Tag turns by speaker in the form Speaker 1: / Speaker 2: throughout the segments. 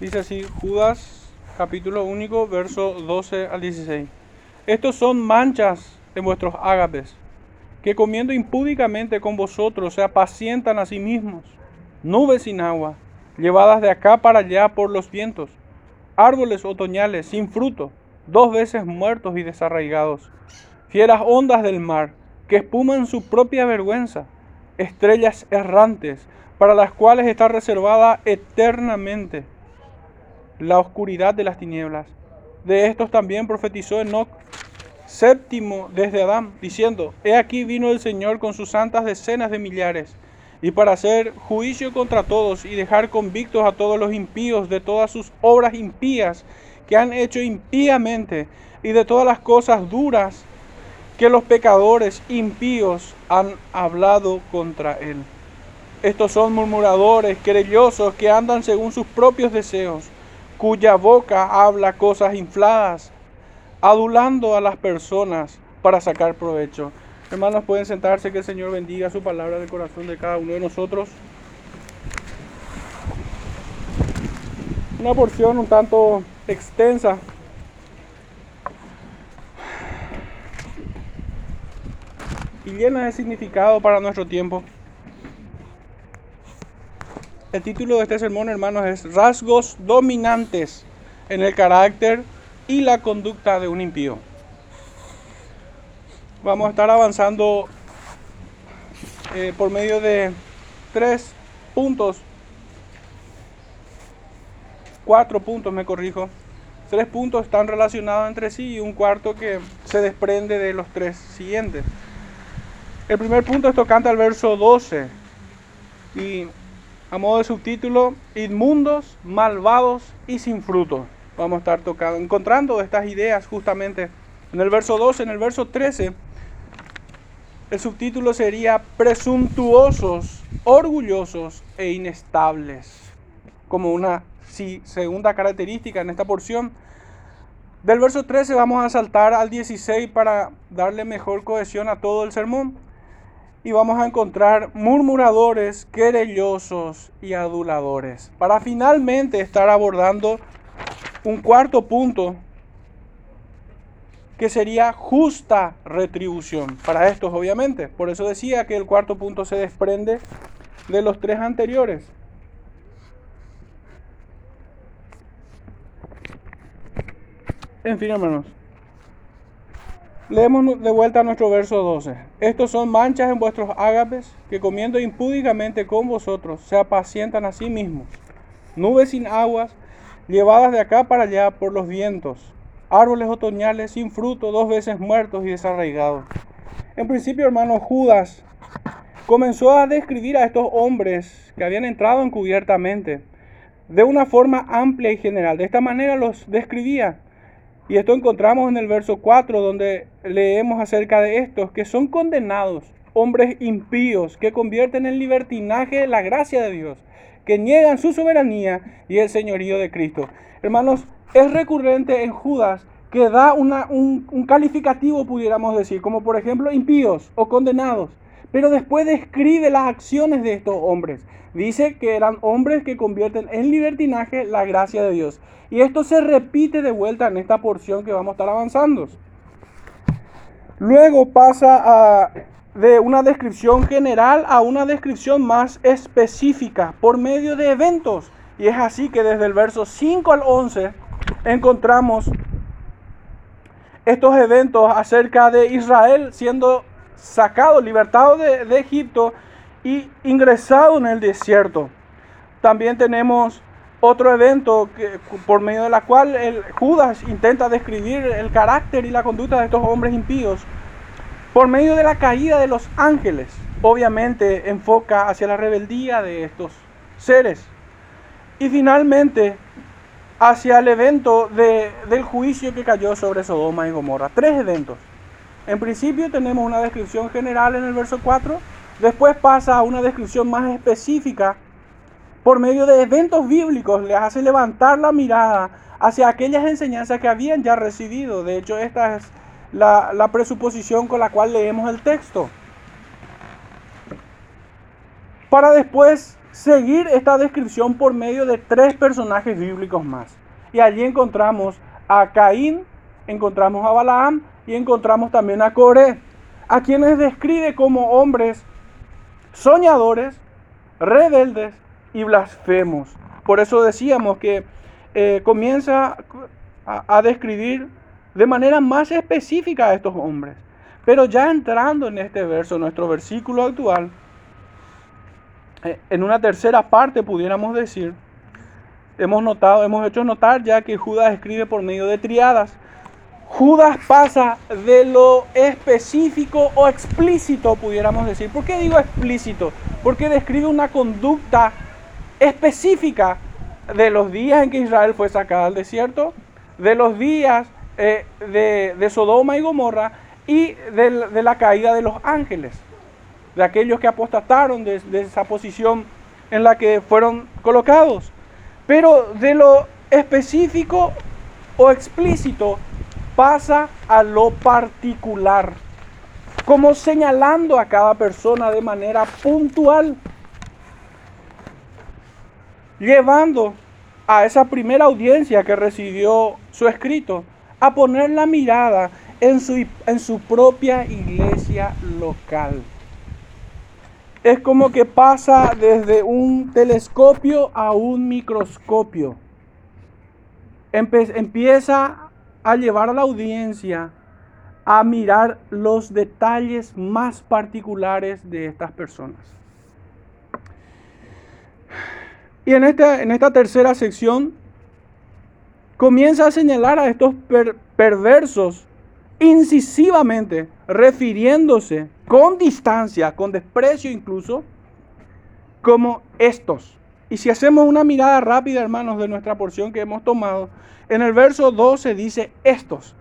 Speaker 1: Dice así, Judas capítulo único, verso 12 al 16. Estos son manchas en vuestros ágapes, que comiendo impúdicamente con vosotros se apacientan a sí mismos, nubes sin agua, llevadas de acá para allá por los vientos, árboles otoñales sin fruto, dos veces muertos y desarraigados, fieras ondas del mar, que espuman su propia vergüenza, estrellas errantes, para las cuales está reservada eternamente la oscuridad de las tinieblas. De estos también profetizó Enoch, séptimo desde Adán, diciendo, He aquí vino el Señor con sus santas decenas de millares, y para hacer juicio contra todos y dejar convictos a todos los impíos de todas sus obras impías que han hecho impíamente, y de todas las cosas duras que los pecadores impíos han hablado contra él. Estos son murmuradores, querellosos, que andan según sus propios deseos cuya boca habla cosas infladas, adulando a las personas para sacar provecho. Hermanos, pueden sentarse, que el Señor bendiga su palabra del corazón de cada uno de nosotros. Una porción un tanto extensa. Y llena de significado para nuestro tiempo. El título de este sermón, hermanos, es Rasgos dominantes en el carácter y la conducta de un impío. Vamos a estar avanzando eh, por medio de tres puntos, cuatro puntos, me corrijo. Tres puntos están relacionados entre sí y un cuarto que se desprende de los tres siguientes. El primer punto es tocante al verso 12 y a modo de subtítulo, inmundos, malvados y sin fruto. Vamos a estar tocando, encontrando estas ideas justamente en el verso 12, en el verso 13. El subtítulo sería presuntuosos, orgullosos e inestables. Como una segunda característica en esta porción. Del verso 13 vamos a saltar al 16 para darle mejor cohesión a todo el sermón y vamos a encontrar murmuradores, querellosos y aduladores. Para finalmente estar abordando un cuarto punto que sería justa retribución para estos obviamente. Por eso decía que el cuarto punto se desprende de los tres anteriores. En fin. Leemos de vuelta nuestro verso 12. Estos son manchas en vuestros ágapes que comiendo impúdicamente con vosotros se apacientan a sí mismos. Nubes sin aguas, llevadas de acá para allá por los vientos. Árboles otoñales sin fruto, dos veces muertos y desarraigados. En principio, hermano, Judas comenzó a describir a estos hombres que habían entrado encubiertamente de una forma amplia y general. De esta manera los describía y esto encontramos en el verso 4 donde leemos acerca de estos que son condenados, hombres impíos que convierten en libertinaje la gracia de Dios, que niegan su soberanía y el señorío de Cristo. Hermanos, es recurrente en Judas que da un, un calificativo, pudiéramos decir, como por ejemplo impíos o condenados, pero después describe las acciones de estos hombres. Dice que eran hombres que convierten en libertinaje la gracia de Dios. Y esto se repite de vuelta en esta porción que vamos a estar avanzando. Luego pasa de una descripción general a una descripción más específica por medio de eventos. Y es así que desde el verso 5 al 11 encontramos estos eventos acerca de Israel siendo sacado, libertado de, Egipto y ingresado en el desierto. También tenemos otro evento que, por medio de la cual el Judas intenta describir el carácter y la conducta de estos hombres impíos por medio de la caída de los ángeles. Obviamente enfoca hacia la rebeldía de estos seres. Y finalmente hacia el evento de, del juicio que cayó sobre Sodoma y Gomorra. Tres eventos. En principio tenemos una descripción general en el verso 4, después pasa a una descripción más específica por medio de eventos bíblicos, les hace levantar la mirada hacia aquellas enseñanzas que habían ya recibido. De hecho, esta es la, la presuposición con la cual leemos el texto. Para después seguir esta descripción por medio de tres personajes bíblicos más. Y allí encontramos a Caín, encontramos a Balaam y encontramos también a Coré, a quienes describe como hombres soñadores, rebeldes y blasfemos. Por eso decíamos que eh, comienza a, describir de manera más específica a estos hombres. Pero ya entrando en este verso, nuestro versículo actual, eh, en una tercera parte pudiéramos decir, hemos notado, hemos hecho notar ya que Judas escribe por medio de triadas. Judas pasa de lo específico o explícito, pudiéramos decir. ¿Por qué digo explícito? Porque describe una conducta específica de los días en que Israel fue sacada al desierto, de los días eh, de, Sodoma y Gomorra y de, la caída de los ángeles, de aquellos que apostataron de, de esa posición en la que fueron colocados. Pero de lo específico o explícito pasa a lo particular, como señalando a cada persona de manera puntual llevando a esa primera audiencia que recibió su escrito a poner la mirada en su, en su propia iglesia local. Es como que pasa desde un telescopio a un microscopio. empieza a llevar a la audiencia a mirar los detalles más particulares de estas personas. Y en esta, en esta tercera sección comienza a señalar a estos perversos incisivamente, refiriéndose con distancia, con desprecio incluso, como estos. Y si hacemos una mirada rápida, hermanos, de nuestra porción que hemos tomado, en el verso 12 dice estos.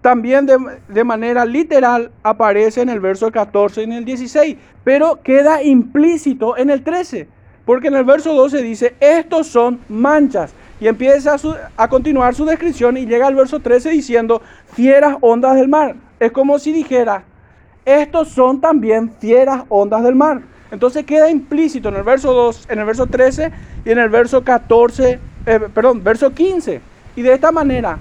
Speaker 1: También de, de, manera literal aparece en el verso 14 y en el 16, pero queda implícito en el 13. Porque en el verso 12 dice, estos son manchas. Y empieza a, continuar su descripción y llega al verso 13 diciendo, fieras ondas del mar. Es como si dijera, estos son también fieras ondas del mar. Entonces queda implícito en el verso 2, en el verso 13 y en el verso 14, eh, perdón, verso 15. Y de esta manera,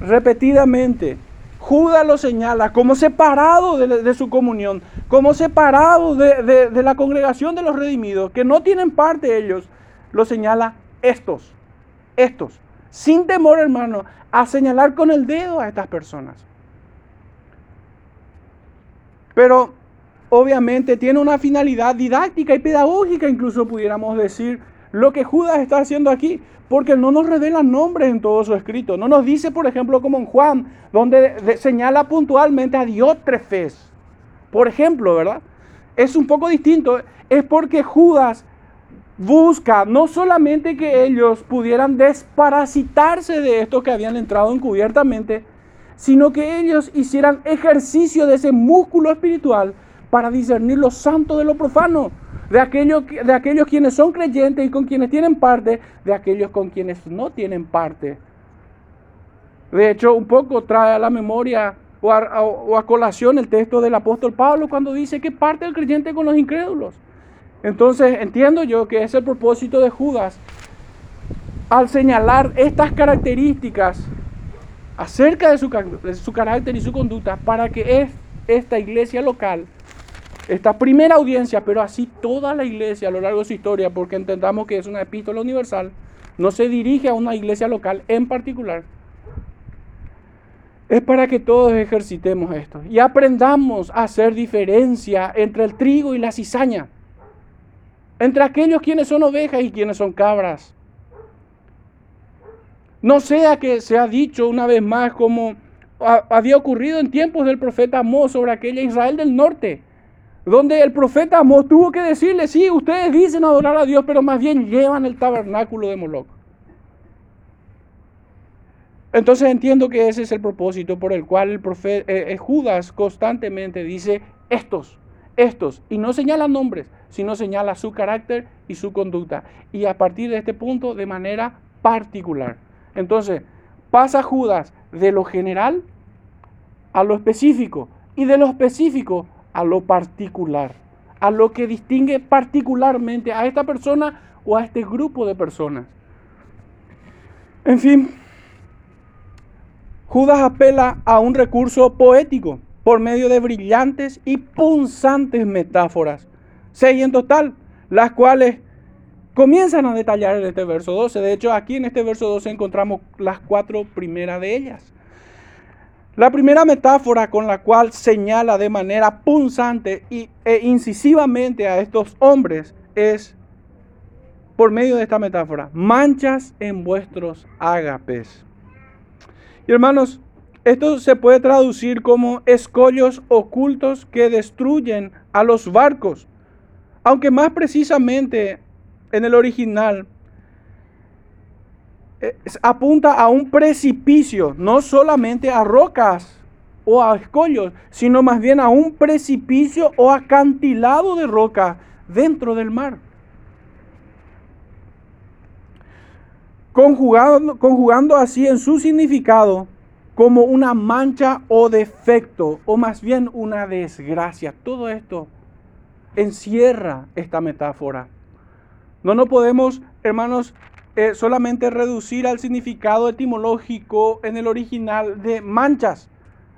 Speaker 1: repetidamente, Judas lo señala como separado de, su comunión, como separado de, de, la congregación de los redimidos, que no tienen parte ellos, lo señala estos, estos, sin temor hermano, a señalar con el dedo a estas personas. Pero obviamente tiene una finalidad didáctica y pedagógica, incluso pudiéramos decir, lo que Judas está haciendo aquí, porque no nos revela nombres en todo su escrito. No nos dice, por ejemplo, como en Juan, donde señala puntualmente a Diótrefes. Por ejemplo, ¿verdad? Es un poco distinto. Es porque Judas busca no solamente que ellos pudieran desparasitarse de estos que habían entrado encubiertamente, sino que ellos hicieran ejercicio de ese músculo espiritual para discernir lo santo de lo profano de aquellos, de aquellos quienes son creyentes y con quienes tienen parte, de aquellos con quienes no tienen parte. De hecho, un poco trae a la memoria o a, colación el texto del apóstol Pablo cuando dice que parte el creyente con los incrédulos. Entonces entiendo yo que es el propósito de Judas al señalar estas características acerca de su, su carácter y su conducta para que es, esta iglesia local esta primera audiencia, pero así toda la iglesia a lo largo de su historia, porque entendamos que es una epístola universal, no se dirige a una iglesia local en particular. Es para que todos ejercitemos esto y aprendamos a hacer diferencia entre el trigo y la cizaña, entre aquellos quienes son ovejas y quienes son cabras. No sea que se ha dicho una vez más como había ocurrido en tiempos del profeta Amós sobre aquella Israel del norte donde el profeta Amós tuvo que decirle, sí, ustedes dicen adorar a Dios, pero más bien llevan el tabernáculo de Moloch. Entonces entiendo que ese es el propósito por el cual el profeta, eh, eh, Judas constantemente dice estos, estos, y no señala nombres, sino señala su carácter y su conducta. Y a partir de este punto, de manera particular. Entonces, pasa Judas de lo general a lo específico, y de lo específico a lo particular, a lo que distingue particularmente a esta persona o a este grupo de personas. En fin, Judas apela a un recurso poético por medio de brillantes y punzantes metáforas, seis en total, las cuales comienzan a detallar en este verso 12. De hecho, aquí en este verso 12 encontramos las cuatro primeras de ellas. La primera metáfora con la cual señala de manera punzante e incisivamente a estos hombres es por medio de esta metáfora, manchas en vuestros ágapes. Y hermanos, esto se puede traducir como escollos ocultos que destruyen a los barcos, aunque más precisamente en el original apunta a un precipicio, no solamente a rocas o a escollos, sino más bien a un precipicio o acantilado de roca dentro del mar. Conjugando, conjugando así en su significado como una mancha o defecto, o más bien una desgracia. Todo esto encierra esta metáfora. No nos podemos, hermanos, eh, solamente reducir al significado etimológico en el original de manchas.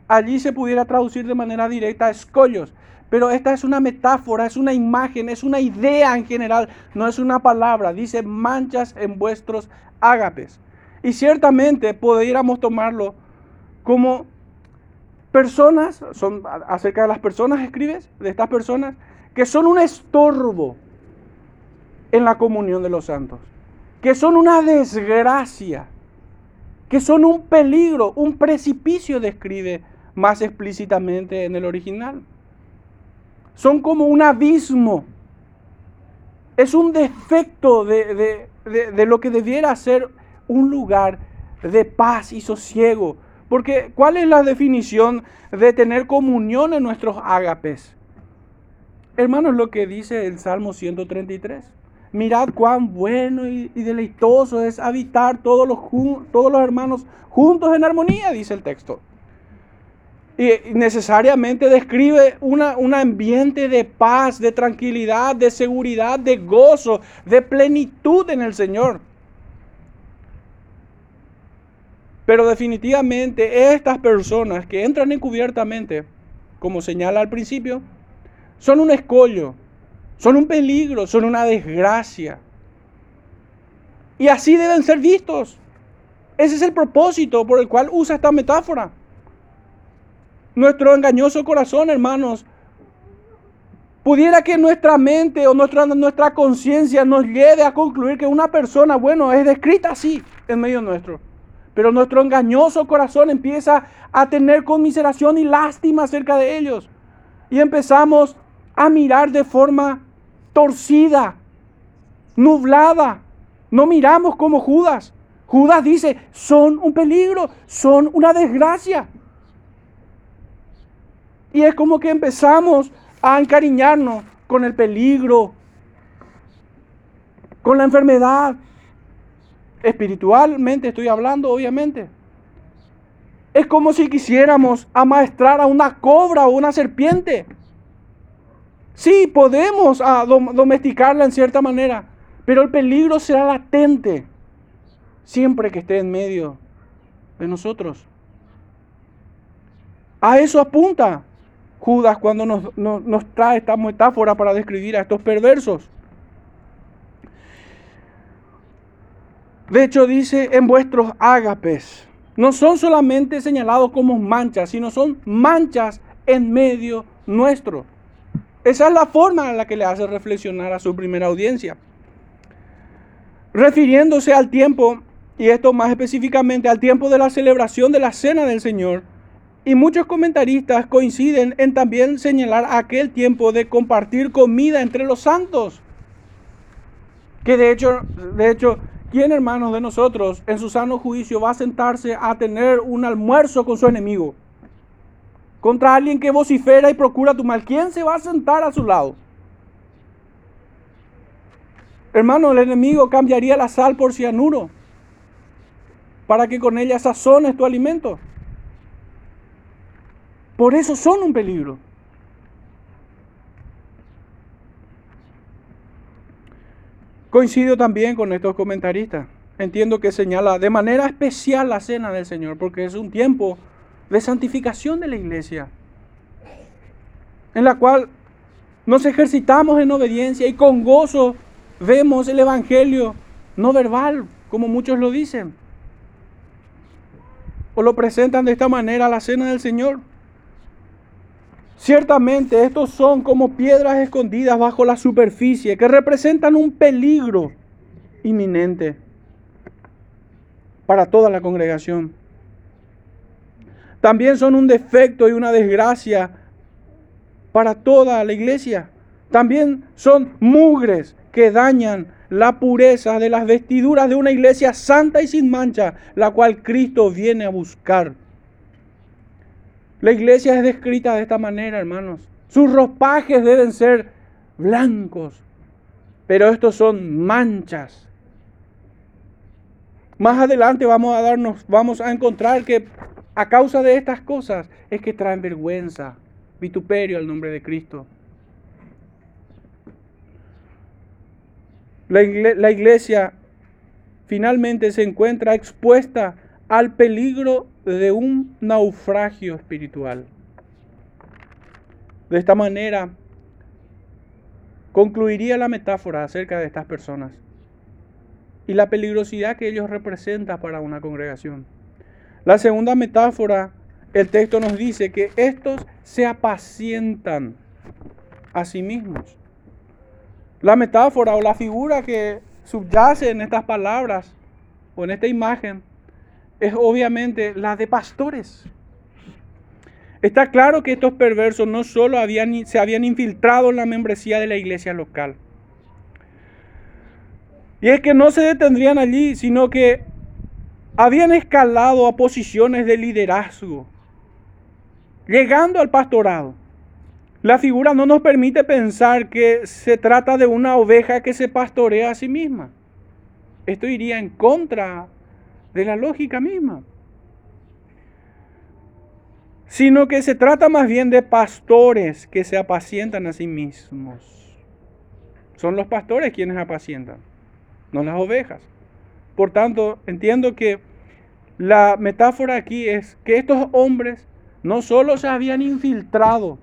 Speaker 1: Allí se pudiera traducir de manera directa escollos. Pero esta es una metáfora, es una imagen, es una idea en general, no es una palabra. Dice manchas en vuestros ágapes. Y ciertamente pudiéramos tomarlo como personas, son acerca de las personas escribes, de estas personas, que son un estorbo en la comunión de los santos que son una desgracia, que son un peligro, un precipicio, describe más explícitamente en el original. Son como un abismo. Es un defecto de, lo que debiera ser un lugar de paz y sosiego. Porque ¿cuál es la definición de tener comunión en nuestros ágapes? Hermanos, lo que dice el Salmo 133. Mirad cuán bueno y, deleitoso es habitar todos los, todos los hermanos juntos en armonía, dice el texto. Y necesariamente describe una, un ambiente de paz, de tranquilidad, de seguridad, de gozo, de plenitud en el Señor. Pero definitivamente estas personas que entran encubiertamente, como señala al principio, son un escollo, son un peligro, son una desgracia. Y así deben ser vistos. Ese es el propósito por el cual usa esta metáfora. Nuestro engañoso corazón, hermanos, pudiera que nuestra mente o nuestra, nuestra conciencia nos lleve a concluir que una persona, bueno, es descrita así en medio nuestro. Pero nuestro engañoso corazón empieza a tener conmiseración y lástima acerca de ellos. Y empezamos a mirar de forma torcida, nublada. No miramos como Judas. Judas dice, son un peligro, son una desgracia. Y es como que empezamos a encariñarnos con el peligro, con la enfermedad. Espiritualmente estoy hablando, obviamente. Es como si quisiéramos amaestrar a una cobra o una serpiente. Sí, podemos ah, domesticarla en cierta manera, pero el peligro será latente siempre que esté en medio de nosotros. A eso apunta Judas cuando nos, nos trae esta metáfora para describir a estos perversos. De hecho, dice en vuestros ágapes, no son solamente señalados como manchas, sino son manchas en medio nuestro. Esa es la forma en la que le hace reflexionar a su primera audiencia. Refiriéndose al tiempo, y esto más específicamente al tiempo de la celebración de la Cena del Señor, y muchos comentaristas coinciden en también señalar aquel tiempo de compartir comida entre los santos. Que de hecho, de hecho, ¿quién hermanos de nosotros en su sano juicio va a sentarse a tener un almuerzo con su enemigo? Contra alguien que vocifera y procura tu mal. ¿Quién se va a sentar a su lado? Hermano, el enemigo cambiaría la sal por cianuro para que con ella sazones tu alimento. Por eso son un peligro. Coincido también con estos comentaristas. Entiendo que señala de manera especial la cena del Señor, porque es un tiempo de santificación de la iglesia, en la cual nos ejercitamos en obediencia y con gozo vemos el Evangelio no verbal, como muchos lo dicen, o lo presentan de esta manera a la cena del Señor. Ciertamente estos son como piedras escondidas bajo la superficie que representan un peligro inminente para toda la congregación. También son un defecto y una desgracia para toda la iglesia. También son mugres que dañan la pureza de las vestiduras de una iglesia santa y sin mancha, la cual Cristo viene a buscar. La iglesia es descrita de esta manera, hermanos. Sus ropajes deben ser blancos, pero estos son manchas. Más adelante vamos a darnos, vamos a encontrar que a causa de estas cosas es que traen vergüenza, vituperio al nombre de Cristo. La, la iglesia finalmente se encuentra expuesta al peligro de un naufragio espiritual. De esta manera, concluiría la metáfora acerca de estas personas y la peligrosidad que ellos representan para una congregación. La segunda metáfora, el texto nos dice que estos se apacientan a sí mismos. La metáfora o la figura que subyace en estas palabras o en esta imagen es obviamente la de pastores. Está claro que estos perversos no solo se habían infiltrado en la membresía de la iglesia local. Y es que no se detendrían allí, sino que habían escalado a posiciones de liderazgo, llegando al pastorado. La figura no nos permite pensar que se trata de una oveja que se pastorea a sí misma. Esto iría en contra de la lógica misma. Sino que se trata más bien de pastores que se apacientan a sí mismos. Son los pastores quienes apacientan, no las ovejas. Por tanto, entiendo que la metáfora aquí es que estos hombres no solo se habían infiltrado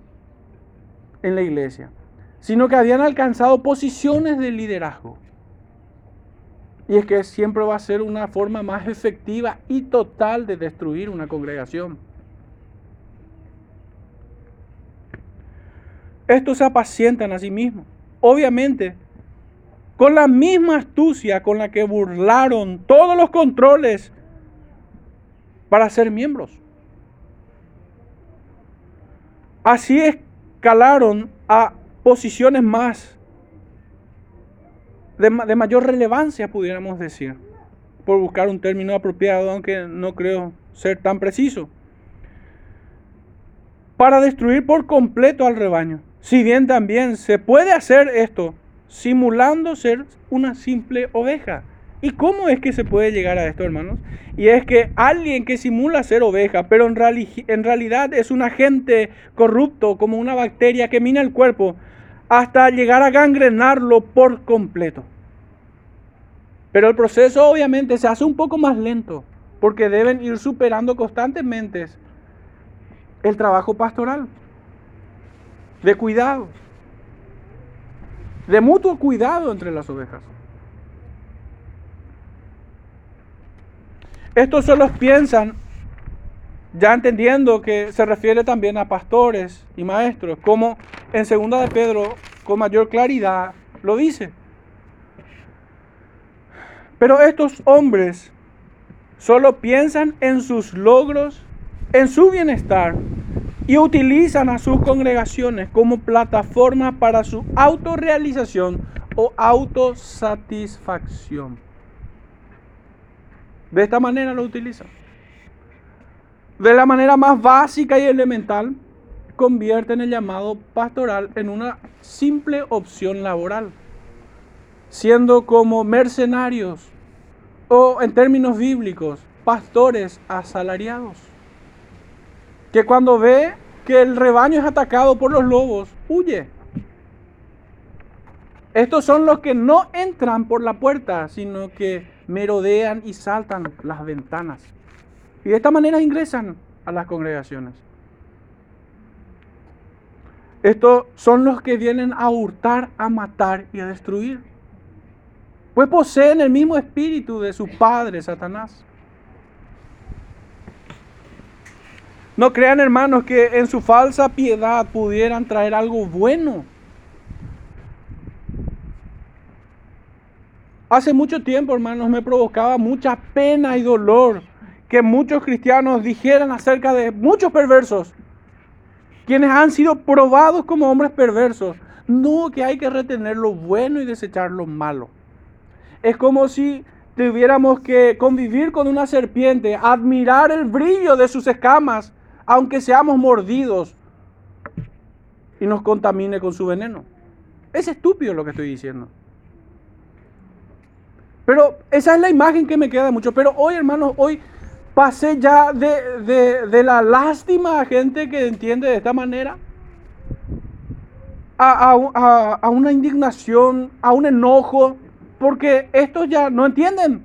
Speaker 1: en la iglesia, sino que habían alcanzado posiciones de liderazgo. Y es que siempre va a ser una forma más efectiva y total de destruir una congregación. Estos se apacientan a sí mismos. Obviamente, con la misma astucia con la que burlaron todos los controles para ser miembros. Así escalaron a posiciones más de, mayor relevancia, pudiéramos decir, por buscar un término apropiado, aunque no creo ser tan preciso, para destruir por completo al rebaño. Si bien también se puede hacer esto simulando ser una simple oveja. ¿Y cómo es que se puede llegar a esto, hermanos? Y es que alguien que simula ser oveja, pero en, en realidad es un agente corrupto, como una bacteria que mina el cuerpo, hasta llegar a gangrenarlo por completo. Pero el proceso obviamente se hace un poco más lento, porque deben ir superando constantemente el trabajo pastoral, de cuidado, de mutuo cuidado entre las ovejas. Estos solo piensan, ya entendiendo que se refiere también a pastores y maestros, como en segunda de Pedro con mayor claridad lo dice. Pero estos hombres solo piensan en sus logros, en su bienestar y utilizan a sus congregaciones como plataforma para su autorrealización o autosatisfacción. De esta manera lo utilizan. De la manera más básica y elemental, convierten el llamado pastoral en una simple opción laboral, siendo como mercenarios o en términos bíblicos, pastores asalariados, que cuando ve que el rebaño es atacado por los lobos, huye. Estos son los que no entran por la puerta, sino que merodean y saltan las ventanas. Y de esta manera ingresan a las congregaciones. Estos son los que vienen a hurtar, a matar y a destruir. Pues poseen el mismo espíritu de su padre, Satanás. No crean, hermanos, que en su falsa piedad pudieran traer algo bueno. Hace mucho tiempo, hermanos, me provocaba mucha pena y dolor que muchos cristianos dijeran acerca de muchos perversos quienes han sido probados como hombres perversos. No, que hay que retener lo bueno y desechar lo malo. Es como si tuviéramos que convivir con una serpiente, admirar el brillo de sus escamas, aunque seamos mordidos y nos contamine con su veneno. Es estúpido lo que estoy diciendo. Pero esa es la imagen que me queda de mucho. Pero hoy, hermanos, hoy pasé ya de, la lástima a gente que entiende de esta manera a, una indignación, a un enojo, porque estos ya no entienden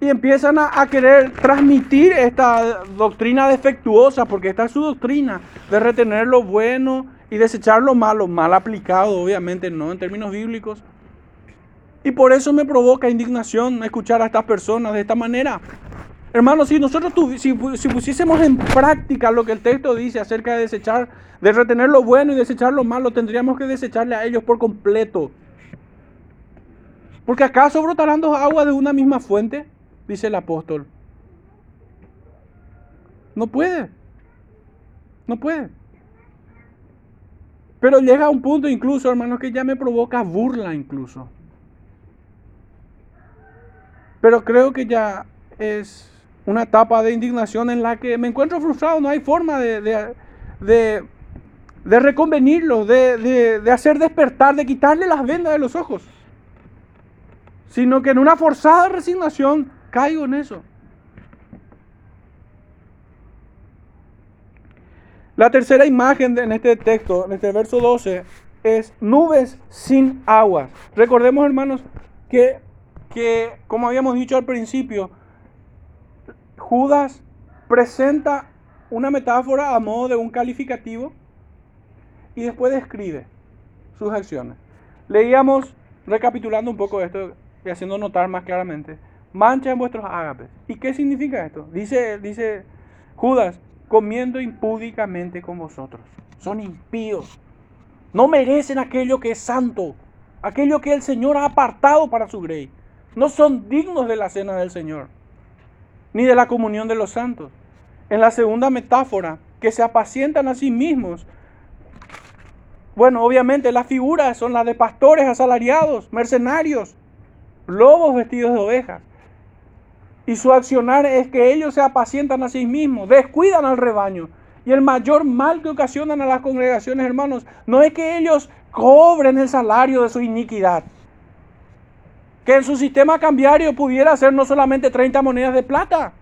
Speaker 1: y empiezan a, querer transmitir esta doctrina defectuosa, porque esta es su doctrina de retener lo bueno y desechar lo malo, mal aplicado, obviamente, no en términos bíblicos. Y por eso me provoca indignación escuchar a estas personas de esta manera. Hermanos, si nosotros si, pusiésemos en práctica lo que el texto dice acerca de desechar, de retener lo bueno y desechar lo malo, tendríamos que desecharle a ellos por completo. Porque acaso brotarán dos aguas de una misma fuente, dice el apóstol. No puede. No puede. Pero llega a un punto incluso, hermanos, que ya me provoca burla incluso. Pero creo que ya es una etapa de indignación en la que me encuentro frustrado, no hay forma de, de, de, de reconvenirlo, de, hacer despertar, de quitarle las vendas de los ojos, sino que en una forzada resignación caigo en eso. La tercera imagen en este texto, en este verso 12, es nubes sin aguas. Recordemos, hermanos, que, que como habíamos dicho al principio, Judas presenta una metáfora a modo de un calificativo y después describe sus acciones. Leíamos, recapitulando un poco esto y haciendo notar más claramente, mancha en vuestros ágapes. ¿Y qué significa esto? Dice, dice Judas, comiendo impúdicamente con vosotros. Son impíos. No merecen aquello que es santo, aquello que el Señor ha apartado para su grey. No son dignos de la cena del Señor ni de la comunión de los santos. En la segunda metáfora, que se apacientan a sí mismos. Bueno, obviamente las figuras son las de pastores asalariados, mercenarios, lobos vestidos de ovejas. Y su accionar es que ellos se apacientan a sí mismos, descuidan al rebaño. Y el mayor mal que ocasionan a las congregaciones, hermanos, no es que ellos cobren el salario de su iniquidad que en su sistema cambiario pudiera ser no solamente 30 monedas de plata,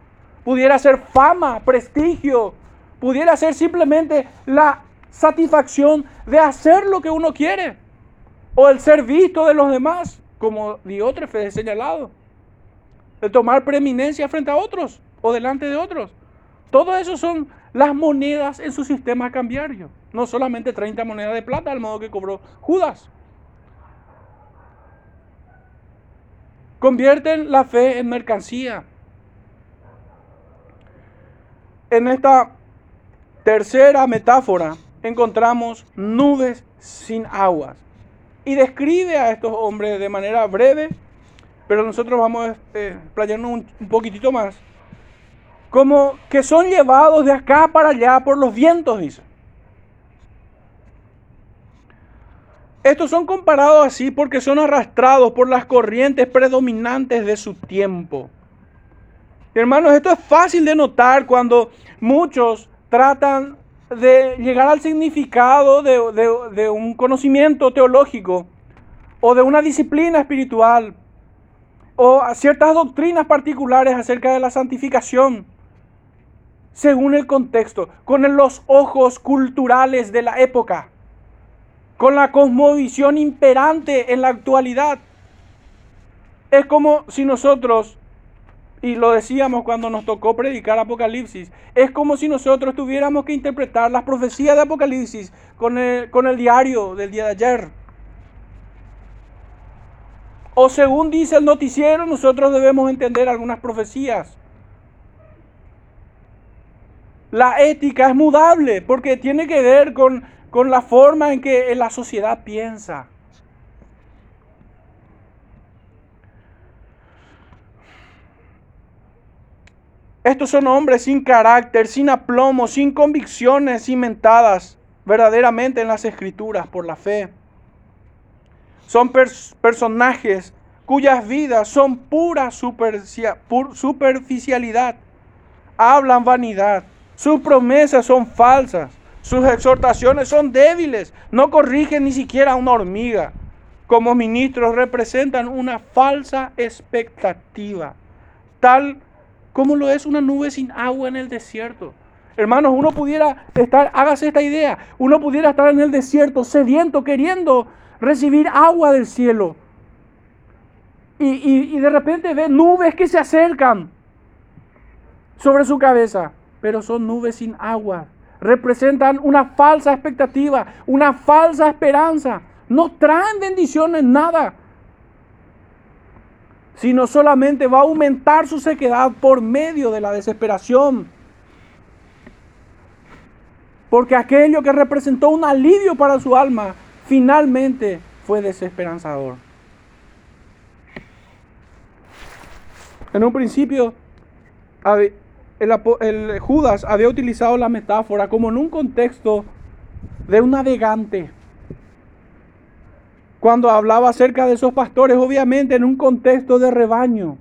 Speaker 1: pudiera ser fama, prestigio, pudiera ser simplemente la satisfacción de hacer lo que uno quiere, o el ser visto de los demás, como Diótrefes señalado, de tomar preeminencia frente a otros o delante de otros. Todo eso son las monedas en su sistema cambiario, no solamente 30 monedas de plata, al modo que cobró Judas. Convierten la fe en mercancía. En esta tercera metáfora encontramos nubes sin aguas. Y describe a estos hombres de manera breve, pero nosotros vamos a playarnos un, un poquitito más. Como que son llevados de acá para allá por los vientos, dice. Estos son comparados así porque son arrastrados por las corrientes predominantes de su tiempo. Hermanos, esto es fácil de notar cuando muchos tratan de llegar al significado de, un conocimiento teológico o de una disciplina espiritual o a ciertas doctrinas particulares acerca de la santificación según el contexto, con los ojos culturales de la época. con la cosmovisión imperante en la actualidad. Es como si nosotros, y lo decíamos cuando nos tocó predicar Apocalipsis, es como si nosotros tuviéramos que interpretar las profecías de Apocalipsis con el, con el diario del día de ayer. O según dice el noticiero, nosotros debemos entender algunas profecías. La ética es mudable porque tiene que ver con, con la forma en que la sociedad piensa. Estos son hombres sin carácter, sin aplomo, sin convicciones cimentadas verdaderamente en las escrituras por la fe. Son personajes cuyas vidas son pura superficialidad. Hablan vanidad. Sus promesas son falsas. Sus exhortaciones son débiles. No corrigen ni siquiera a una hormiga. Como ministros representan una falsa expectativa. Tal como lo es una nube sin agua en el desierto. Hermanos, uno pudiera estar, hágase esta idea, uno pudiera estar en el desierto sediento, queriendo recibir agua del cielo. Y, y de repente ve nubes que se acercan sobre su cabeza, pero son nubes sin agua. Representan una falsa expectativa, una falsa esperanza. No traen bendiciones, nada sino solamente va a aumentar su sequedad por medio de la desesperación. Porque aquello que representó un alivio para su alma, finalmente fue desesperanzador. En un principio, el, Judas había utilizado la metáfora como en un contexto de un navegante cuando hablaba acerca de esos pastores, obviamente en un contexto de rebaño,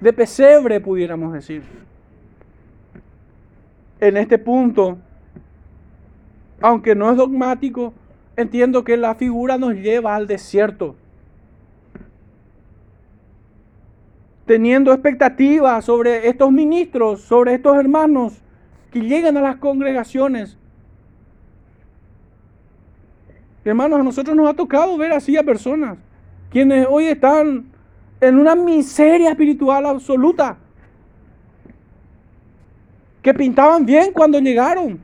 Speaker 1: de pesebre, pudiéramos decir. En este punto, aunque no es dogmático, entiendo que la figura nos lleva al desierto. Teniendo expectativas sobre estos ministros, sobre estos hermanos que llegan a las congregaciones Hermanos, a nosotros nos ha tocado ver así a personas quienes hoy están en una miseria espiritual absoluta, que pintaban bien cuando llegaron,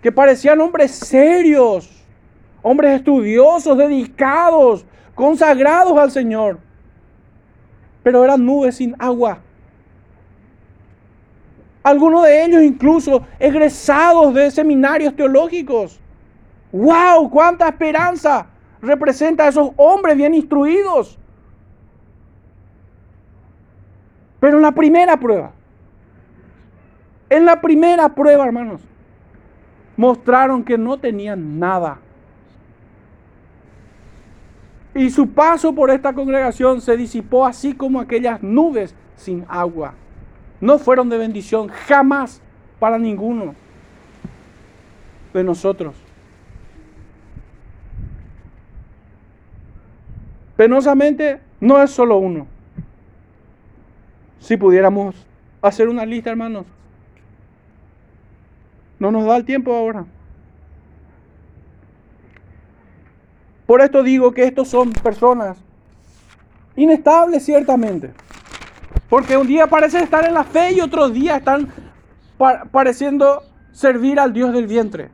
Speaker 1: que parecían hombres serios, hombres estudiosos, dedicados, consagrados al Señor, pero eran nubes sin agua. Algunos de ellos incluso egresados de seminarios teológicos. ¡Wow! ¡Cuánta esperanza! Representa a esos hombres bien instruidos. Pero en la primera prueba, en la primera prueba, hermanos, mostraron que no tenían nada. Y su paso por esta congregación se disipó así como aquellas nubes sin agua. No fueron de bendición jamás para ninguno de nosotros. Penosamente, no es solo uno. Si pudiéramos hacer una lista, hermanos. No nos da el tiempo ahora. Por esto digo que estos son personas inestables ciertamente. Porque un día parecen estar en la fe y otro día están pareciendo servir al Dios del vientre,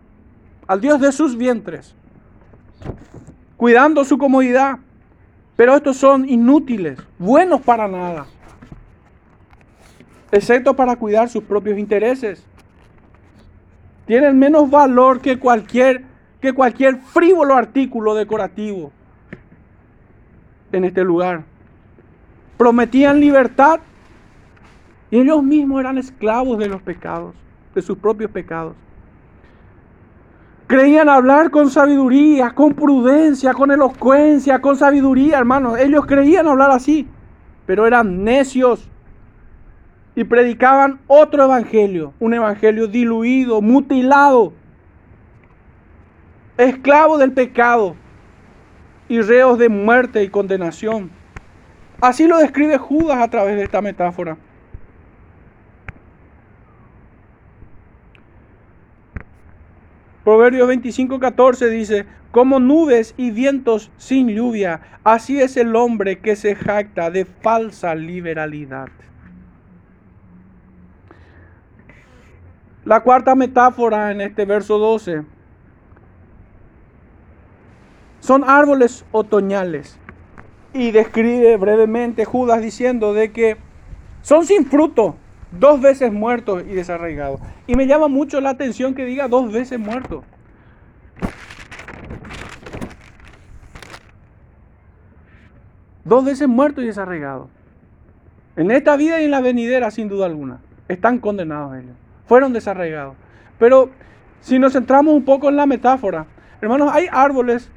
Speaker 1: al Dios de sus vientres, cuidando su comodidad, pero estos son inútiles, buenos para nada, excepto para cuidar sus propios intereses. Tienen menos valor que cualquier, que cualquier frívolo artículo decorativo en este lugar. Prometían libertad y ellos mismos eran esclavos de los pecados, de sus propios pecados. Creían hablar con sabiduría, con prudencia, con elocuencia, con sabiduría, hermanos. Ellos creían hablar así, pero eran necios y predicaban otro evangelio, un evangelio diluido, mutilado, esclavo del pecado y reos de muerte y condenación. Así lo describe Judas a través de esta metáfora. Proverbios 25, 14 dice, como nubes y vientos sin lluvia, así es el hombre que se jacta de falsa liberalidad. La cuarta metáfora en este verso 12 son árboles otoñales. Y describe brevemente Judas diciendo de que son sin fruto, dos veces muertos y desarraigados. Y me llama mucho la atención que diga dos veces muertos. Dos veces muertos y desarraigados. En esta vida y en la venidera, sin duda alguna. Están condenados ellos. Fueron desarraigados. Pero si nos centramos un poco en la metáfora, hermanos, hay árboles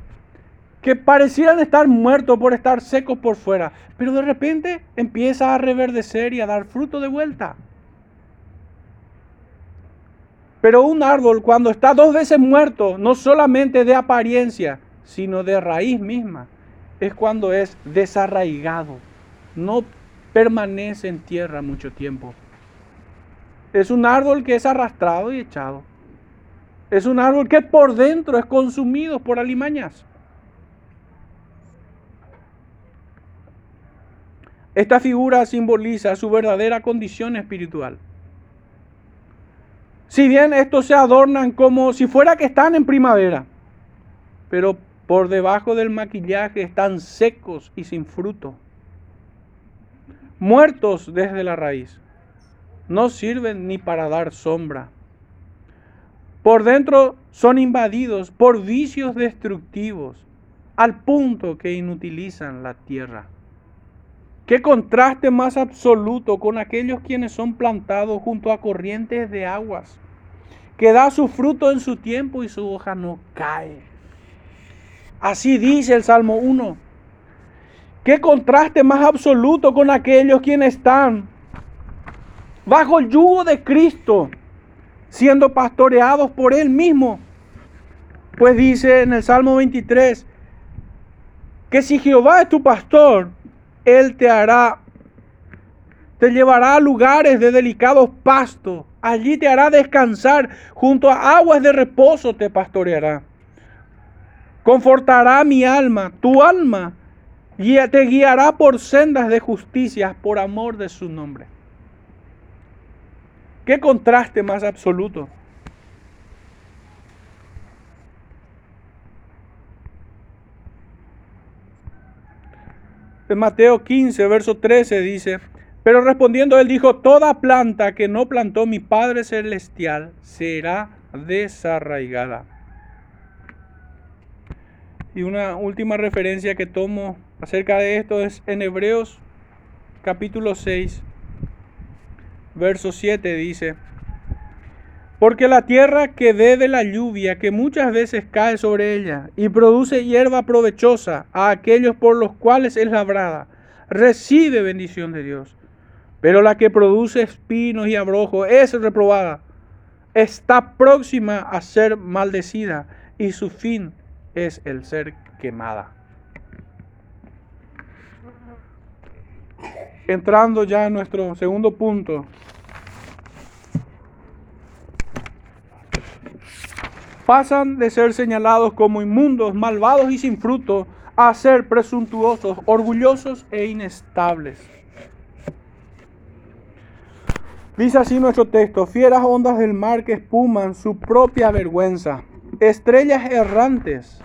Speaker 1: que parecieran estar muertos por estar secos por fuera, pero de repente empieza a reverdecer y a dar fruto de vuelta. Pero un árbol cuando está dos veces muerto, no solamente de apariencia, sino de raíz misma, es cuando es desarraigado, no permanece en tierra mucho tiempo. Es un árbol que es arrastrado y echado. Es un árbol que por dentro es consumido por alimañas. Esta figura simboliza su verdadera condición espiritual. Si bien estos se adornan como si fuera que están en primavera, pero por debajo del maquillaje están secos y sin fruto, muertos desde la raíz, no sirven ni para dar sombra. Por dentro son invadidos por vicios destructivos, al punto que inutilizan la tierra. Qué contraste más absoluto con aquellos quienes son plantados junto a corrientes de aguas, que da su fruto en su tiempo y su hoja no cae. Así dice el Salmo 1. Qué contraste más absoluto con aquellos quienes están bajo el yugo de Cristo, siendo pastoreados por Él mismo. Pues dice en el Salmo 23, que si Jehová es tu pastor, él te hará, te llevará a lugares de delicados pastos. Allí te hará descansar, junto a aguas de reposo te pastoreará. Confortará mi alma, tu alma, y te guiará por sendas de justicia por amor de su nombre. Qué contraste más absoluto. En Mateo 15, verso 13 dice, pero respondiendo él dijo, toda planta que no plantó mi Padre Celestial será desarraigada. Y una última referencia que tomo acerca de esto es en Hebreos capítulo 6, verso 7 dice, porque la tierra que bebe la lluvia que muchas veces cae sobre ella y produce hierba provechosa a aquellos por los cuales es labrada, recibe bendición de Dios. Pero la que produce espinos y abrojos es reprobada, está próxima a ser maldecida y su fin es el ser quemada. Entrando ya a nuestro segundo punto, pasan de ser señalados como inmundos, malvados y sin fruto, a ser presuntuosos, orgullosos e inestables. Dice así nuestro texto, fieras ondas del mar que espuman su propia vergüenza, estrellas errantes,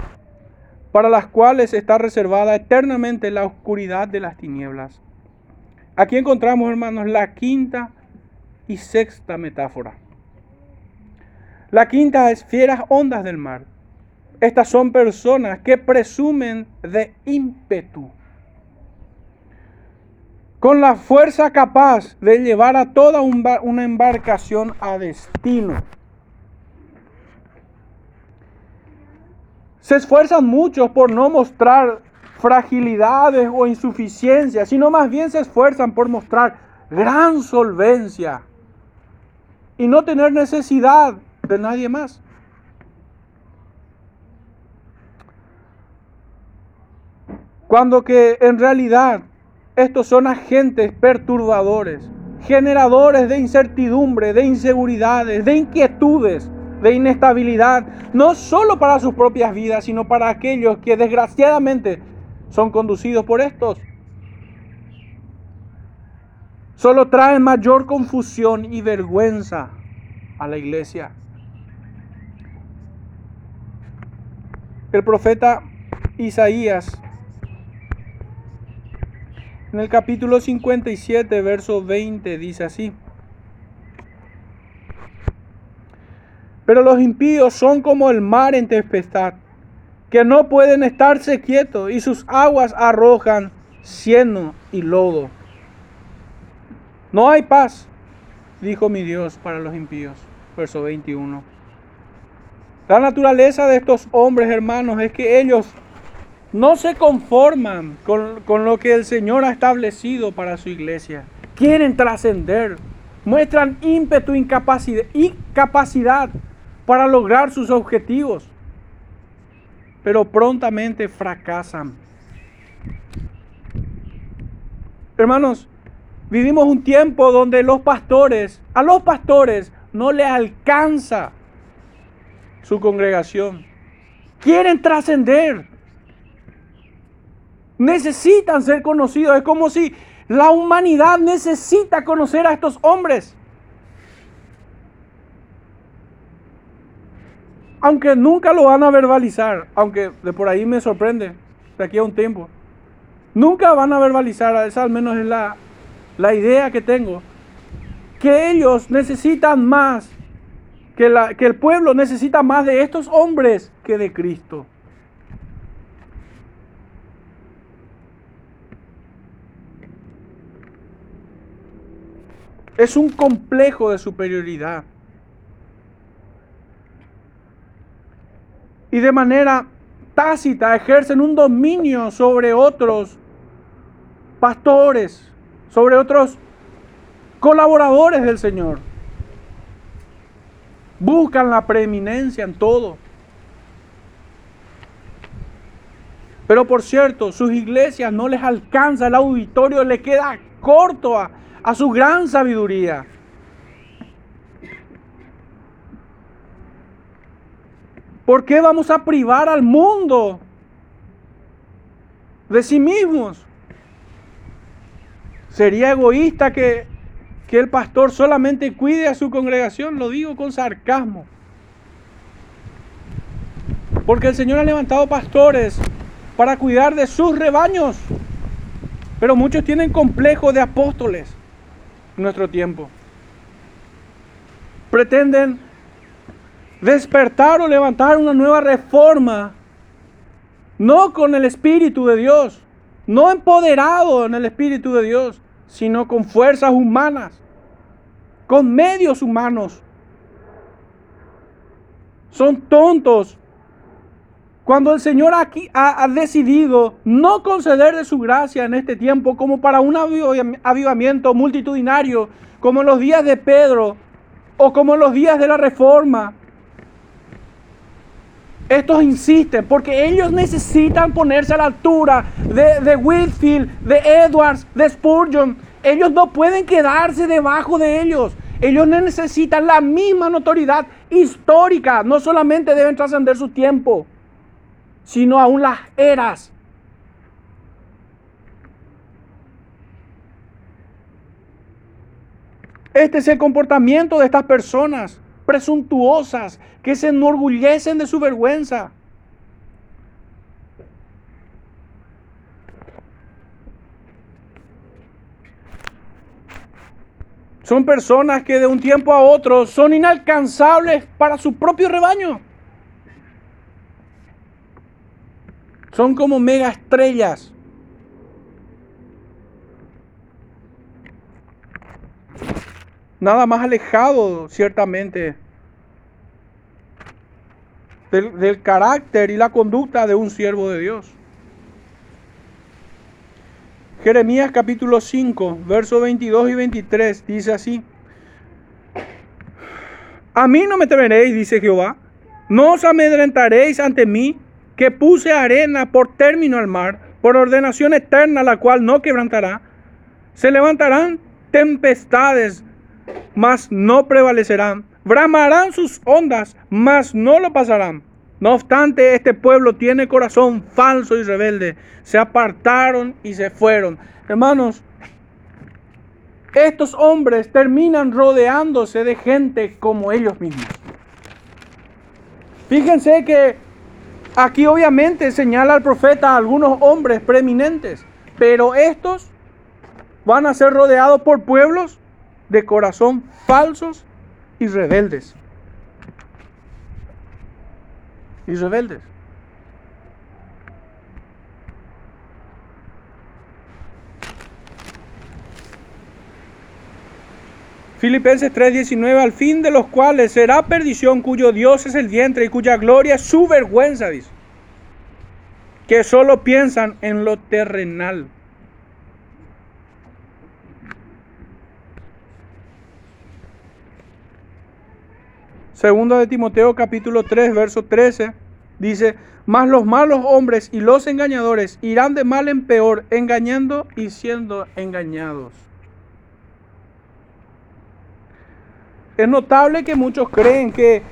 Speaker 1: para las cuales está reservada eternamente la oscuridad de las tinieblas. Aquí encontramos, hermanos, la quinta y sexta metáfora. La quinta es fieras ondas del mar. Estas son personas que presumen de ímpetu, con la fuerza capaz de llevar a toda una embarcación a destino. Se esfuerzan mucho por no mostrar fragilidades o insuficiencias, sino más bien se esfuerzan por mostrar gran solvencia y no tener necesidad de nadie más. Cuando que en realidad estos son agentes perturbadores, generadores de incertidumbre, de inseguridades, de inquietudes de inestabilidad, no solo para sus propias vidas, sino para aquellos que desgraciadamente son conducidos por estos. Solo traen mayor confusión y vergüenza a la iglesia. El profeta Isaías, en el capítulo 57, verso 20, dice así. Pero los impíos son como el mar en tempestad, que no pueden estarse quietos y sus aguas arrojan cieno y lodo. No hay paz, dijo mi Dios para los impíos. Verso 21. La naturaleza de estos hombres, hermanos, es que ellos no se conforman con, con lo que el Señor ha establecido para su iglesia. Quieren trascender, muestran ímpetu y capacidad para lograr sus objetivos, pero prontamente fracasan. Hermanos, vivimos un tiempo donde los pastores, a los pastores no les alcanza su congregación. Quieren trascender. Necesitan ser conocidos. Es como si la humanidad necesita conocer a estos hombres. aunque nunca lo van a verbalizar, aunque de por ahí me sorprende, de aquí a un tiempo, nunca van a verbalizar, esa al menos es la, la idea que tengo, que ellos necesitan más, que, el pueblo necesita más de estos hombres que de Cristo. Es un complejo de superioridad. y de manera tácita ejercen un dominio sobre otros pastores, sobre otros colaboradores del Señor. Buscan la preeminencia en todo. Pero por cierto, sus iglesias no les alcanza, el auditorio le queda corto a, a su gran sabiduría. ¿Por qué vamos a privar al mundo de sí mismos? Sería egoísta que, que el pastor solamente cuide a su congregación, lo digo con sarcasmo. Porque el Señor ha levantado pastores para cuidar de sus rebaños. Pero muchos tienen complejo de apóstoles en nuestro tiempo. Pretenden despertar o levantar una nueva reforma, no con el Espíritu de Dios, no empoderado en el Espíritu de Dios, sino con fuerzas humanas, con medios humanos. Son tontos. Cuando el Señor aquí ha, ha decidido no conceder de su gracia en este tiempo como para un avivamiento multitudinario, como en los días de Pedro o como en los días de la Reforma, estos insisten porque ellos necesitan ponerse a la altura de, de Whitfield, de Edwards, de Spurgeon. Ellos no pueden quedarse debajo de ellos. Ellos necesitan la misma notoriedad histórica. No solamente deben trascender su tiempo, sino aún las eras. Este es el comportamiento de estas personas presuntuosas, que se enorgullecen de su vergüenza. Son personas que de un tiempo a otro son inalcanzables para su propio rebaño. Son como mega estrellas. Nada más alejado ciertamente del, carácter y la conducta de un siervo de Dios. Jeremías capítulo 5, versos 22 y 23 dice así, a mí no me temeréis, dice Jehová, no os amedrentaréis ante mí, que puse arena por término al mar, por ordenación eterna, la cual no quebrantará. Se levantarán tempestades mas no prevalecerán. bramarán sus ondas, mas no lo pasarán. No obstante, este pueblo tiene corazón falso y rebelde. Se apartaron y se fueron. Hermanos, estos hombres terminan rodeándose de gente como ellos mismos. Fíjense que aquí obviamente señala al profeta a algunos hombres preeminentes, pero estos van a ser rodeados por pueblos de corazón falsos y rebeldes. Y rebeldes. Filipenses 3:19, al fin de los cuales será perdición cuyo Dios es el vientre y cuya gloria es su vergüenza, dice. Que solo piensan en lo terrenal. Segundo de Timoteo capítulo 3, verso 13, dice, mas los malos hombres y los engañadores irán de mal en peor, engañando y siendo engañados. Es notable que muchos creen que,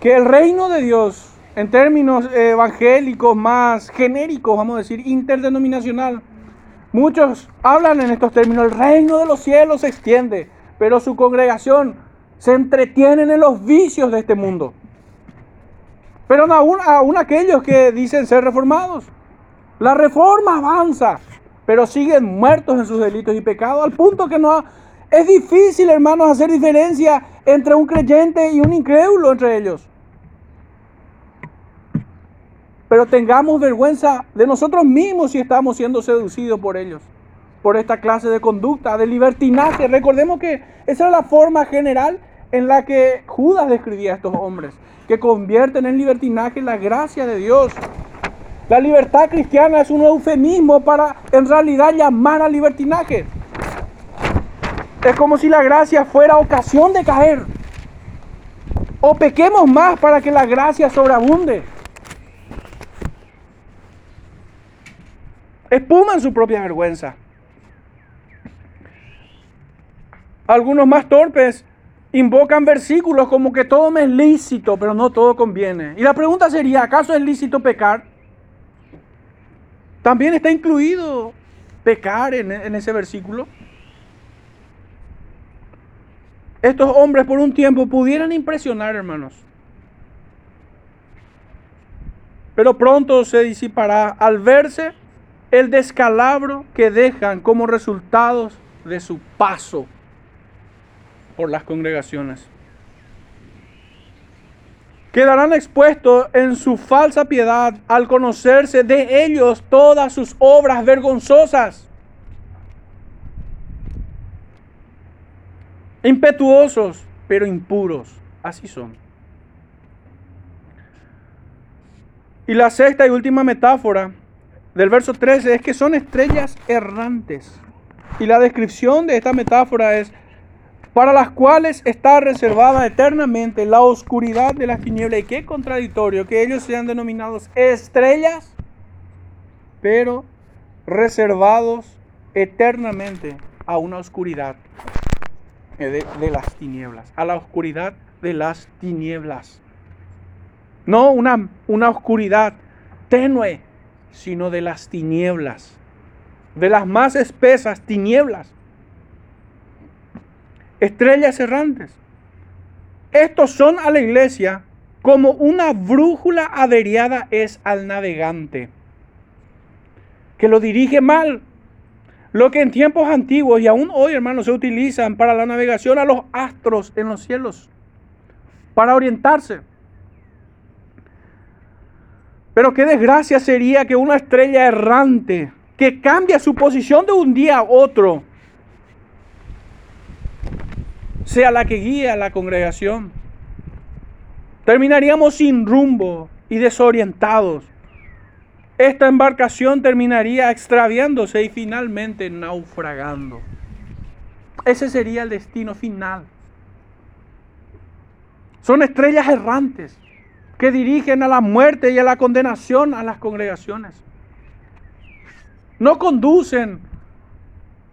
Speaker 1: que el reino de Dios, en términos evangélicos más genéricos, vamos a decir, interdenominacional, muchos hablan en estos términos, el reino de los cielos se extiende, pero su congregación se entretienen en los vicios de este mundo. Pero aún, aún aquellos que dicen ser reformados. La reforma avanza, pero siguen muertos en sus delitos y pecados, al punto que no es difícil, hermanos, hacer diferencia entre un creyente y un incrédulo entre ellos. Pero tengamos vergüenza de nosotros mismos si estamos siendo seducidos por ellos, por esta clase de conducta, de libertinaje. Recordemos que esa es la forma general en la que Judas describía a estos hombres, que convierten en libertinaje la gracia de Dios. La libertad cristiana es un eufemismo para en realidad llamar al libertinaje. Es como si la gracia fuera ocasión de caer. O pequemos más para que la gracia sobreabunde. Espuman su propia vergüenza. Algunos más torpes invocan versículos como que todo me es lícito, pero no todo conviene. Y la pregunta sería, ¿acaso es lícito pecar? También está incluido pecar en, en ese versículo. Estos hombres por un tiempo pudieran impresionar, hermanos. Pero pronto se disipará al verse el descalabro que dejan como resultados de su paso por las congregaciones. Quedarán expuestos en su falsa piedad al conocerse de ellos todas sus obras vergonzosas. Impetuosos, pero impuros. Así son. Y la sexta y última metáfora del verso 13 es que son estrellas errantes. Y la descripción de esta metáfora es para las cuales está reservada eternamente la oscuridad de las tinieblas. Y qué contradictorio que ellos sean denominados estrellas, pero reservados eternamente a una oscuridad de, de, las tinieblas, a la oscuridad de las tinieblas. No una, una oscuridad tenue, sino de las tinieblas, de las más espesas tinieblas estrellas errantes. Estos son a la iglesia como una brújula averiada es al navegante, que lo dirige mal. Lo que en tiempos antiguos y aún hoy, hermanos, se utilizan para la navegación a los astros en los cielos, para orientarse. Pero qué desgracia sería que una estrella errante que cambia su posición de un día a otro, sea la que guíe a la congregación. Terminaríamos sin rumbo y desorientados. Esta embarcación terminaría extraviándose y finalmente naufragando. Ese sería el destino final. Son estrellas errantes que dirigen a la muerte y a la condenación a las congregaciones. No conducen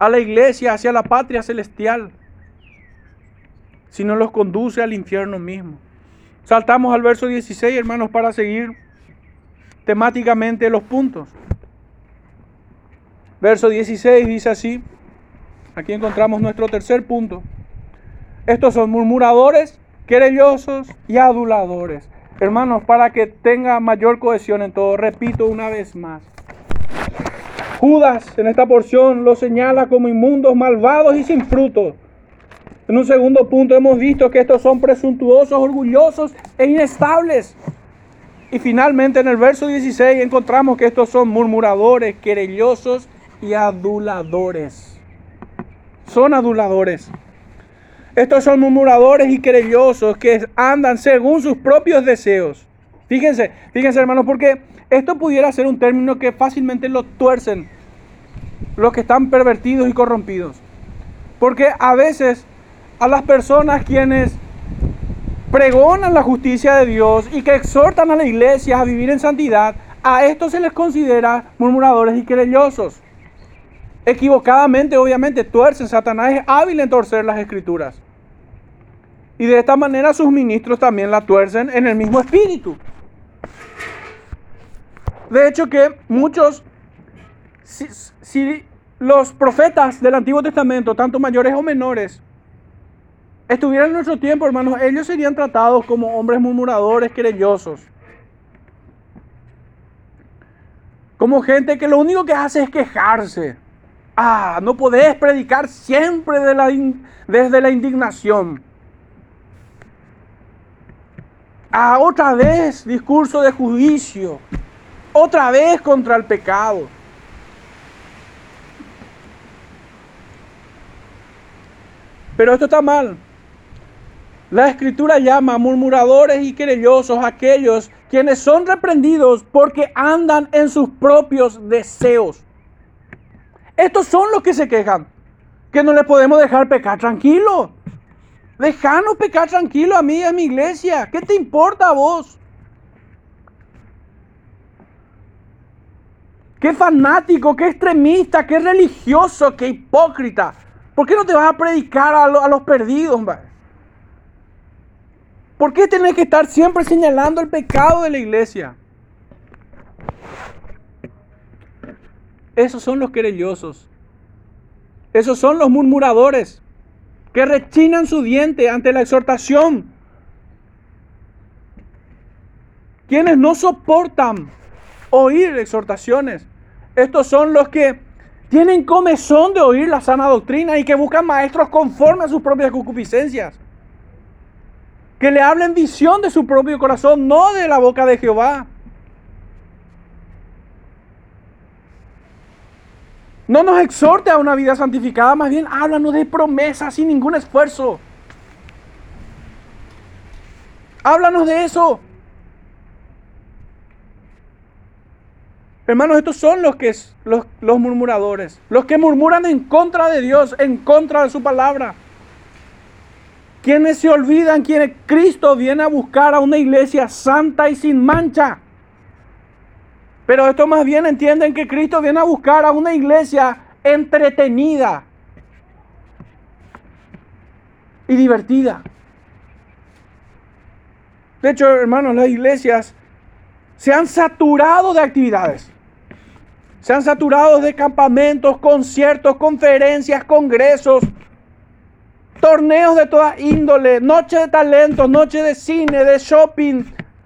Speaker 1: a la iglesia hacia la patria celestial sino los conduce al infierno mismo. Saltamos al verso 16, hermanos, para seguir temáticamente los puntos. Verso 16 dice así, aquí encontramos nuestro tercer punto. Estos son murmuradores, querellosos y aduladores. Hermanos, para que tenga mayor cohesión en todo, repito una vez más. Judas en esta porción lo señala como inmundos, malvados y sin fruto. En un segundo punto hemos visto que estos son presuntuosos, orgullosos e inestables. Y finalmente en el verso 16 encontramos que estos son murmuradores, querellosos y aduladores. Son aduladores. Estos son murmuradores y querellosos que andan según sus propios deseos. Fíjense, fíjense hermanos, porque esto pudiera ser un término que fácilmente lo tuercen los que están pervertidos y corrompidos. Porque a veces a las personas quienes pregonan la justicia de Dios y que exhortan a la iglesia a vivir en santidad, a estos se les considera murmuradores y querellosos equivocadamente, obviamente, tuercen. Satanás es hábil en torcer las escrituras. Y de esta manera sus ministros también la tuercen en el mismo espíritu. De hecho que muchos, si, los profetas del Antiguo Testamento, tanto mayores o menores, estuvieran en nuestro tiempo, hermanos, ellos serían tratados como hombres murmuradores, querellosos. Como gente que lo único que hace es quejarse. Ah, no podés predicar siempre desde la indignación. Ah, otra vez discurso de juicio. Otra vez contra el pecado. Pero esto está mal. La escritura llama murmuradores y querellosos aquellos quienes son reprendidos porque andan en sus propios deseos. Estos son los que se quejan. Que no les podemos dejar pecar tranquilo. Dejanos pecar tranquilo a mí y a mi iglesia. ¿Qué te importa a vos? Qué fanático, qué extremista, qué religioso, qué hipócrita. ¿Por qué no te vas a predicar a, los perdidos? ¿Por qué tenés que estar siempre señalando el pecado de la iglesia? Esos son los querellosos. Esos son los murmuradores que rechinan su diente ante la exhortación. Quienes no soportan oír exhortaciones. Estos son los que tienen comezón de oír la sana doctrina y que buscan maestros conforme a sus propias concupiscencias. Que le hablen visión de su propio corazón, no de la boca de Jehová. No nos exhorte a una vida santificada, más bien háblanos de promesas sin ningún esfuerzo. Háblanos de eso. Hermanos, estos son los que los, los murmuradores, los que murmuran en contra de Dios, en contra de su palabra. Quienes se olvidan, quienes Cristo viene a buscar a una iglesia santa y sin mancha. Pero esto más bien entienden que Cristo viene a buscar a una iglesia entretenida y divertida. De hecho, hermanos, las iglesias se han saturado de actividades. Se han saturado de campamentos, conciertos, conferencias, congresos, torneos de toda índole, noche de talentos, noche de cine, de shopping,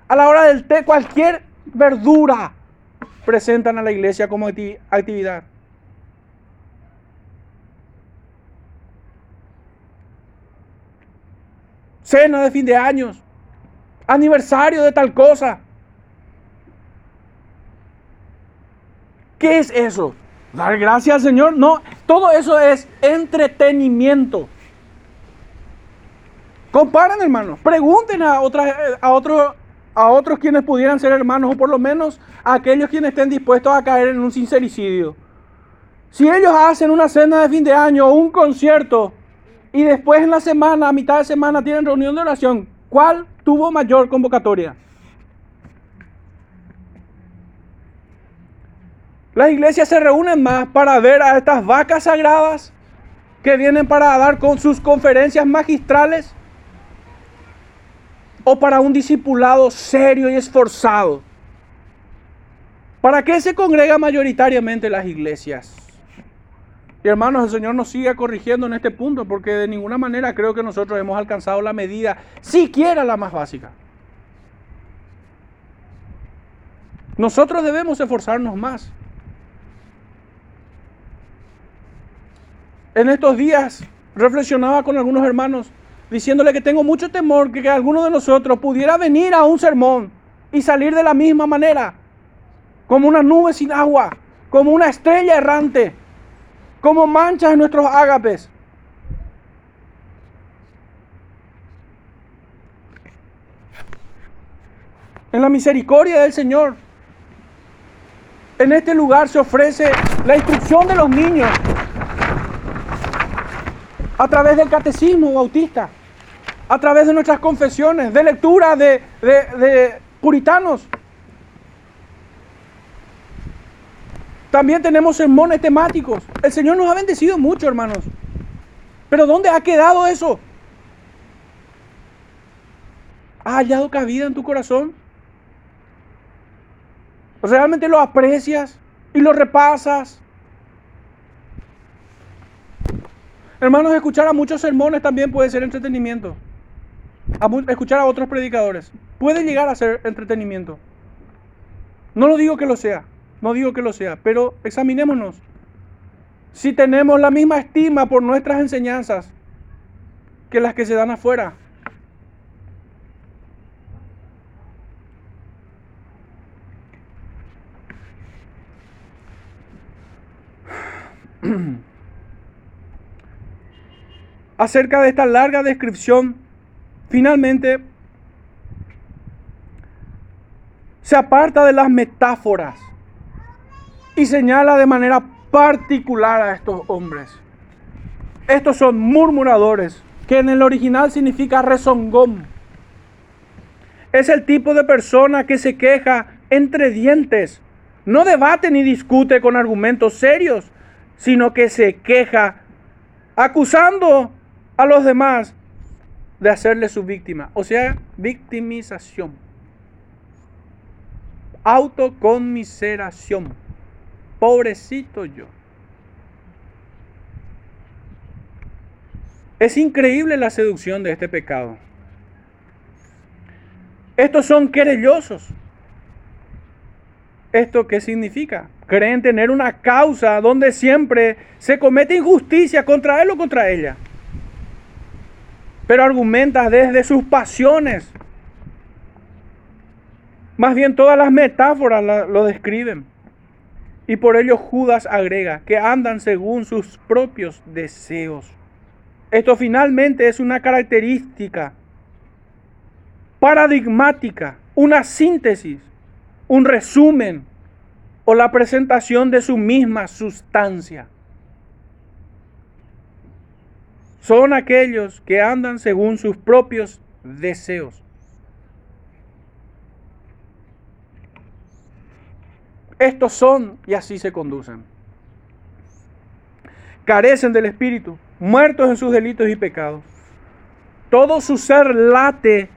Speaker 1: a la hora del té, cualquier verdura presentan a la iglesia como actividad. Cena de fin de años, aniversario de tal cosa. ¿Qué es eso? ¿Dar gracias al Señor? No, todo eso es entretenimiento. Comparen, hermanos. Pregunten a, otras, a otros a otros quienes pudieran ser hermanos o por lo menos a aquellos quienes estén dispuestos a caer en un sincericidio. Si ellos hacen una cena de fin de año o un concierto y después en la semana, a mitad de semana, tienen reunión de oración, ¿cuál tuvo mayor convocatoria? Las iglesias se reúnen más para ver a estas vacas sagradas que vienen para dar con sus conferencias magistrales o para un discipulado serio y esforzado? ¿Para qué se congrega mayoritariamente las iglesias? Y hermanos, el Señor nos sigue corrigiendo en este punto porque de ninguna manera creo que nosotros hemos alcanzado la medida, siquiera la más básica. Nosotros debemos esforzarnos más. En estos días reflexionaba con algunos hermanos diciéndole que tengo mucho temor que, alguno de nosotros pudiera venir a un sermón y salir de la misma manera como una nube sin agua, como una estrella errante, como manchas en nuestros ágapes. En la misericordia del Señor, en este lugar se ofrece la instrucción de los niños a través del catecismo bautista, a través de nuestras confesiones, de lectura de, puritanos. También tenemos sermones temáticos. El Señor nos ha bendecido mucho, hermanos. Pero ¿dónde ha quedado eso? ¿Ha hallado cabida en tu corazón? ¿Realmente lo aprecias y lo repasas? Hermanos, escuchar a muchos sermones también puede ser entretenimiento. Escuchar a otros predicadores puede llegar a ser entretenimiento. No lo digo que lo sea. No digo que lo sea, pero examinémonos. Si tenemos la misma estima por nuestras enseñanzas que las que se dan afuera. Acerca de esta larga descripción, finalmente se aparta de las metáforas y señala de manera particular a estos hombres. Estos son murmuradores, que en el original significa rezongón. Es el tipo de persona que se queja entre dientes, no debate ni discute con argumentos serios, sino que se queja acusando a los demás de hacerle su víctima, o sea, victimización, autoconmiseración pobrecito yo. Es increíble la seducción de este pecado. Estos son querellosos. ¿Esto qué significa? Creen tener una causa donde siempre se comete injusticia contra él o contra ella. Pero argumenta desde sus pasiones. Más bien todas las metáforas lo describen. Y por ello Judas agrega que andan según sus propios deseos. Esto finalmente es una característica paradigmática, una síntesis, un resumen o la presentación de su misma sustancia. Son aquellos que andan según sus propios deseos. Estos son y así se conducen. Carecen del Espíritu, muertos en sus delitos y pecados. Todo su ser late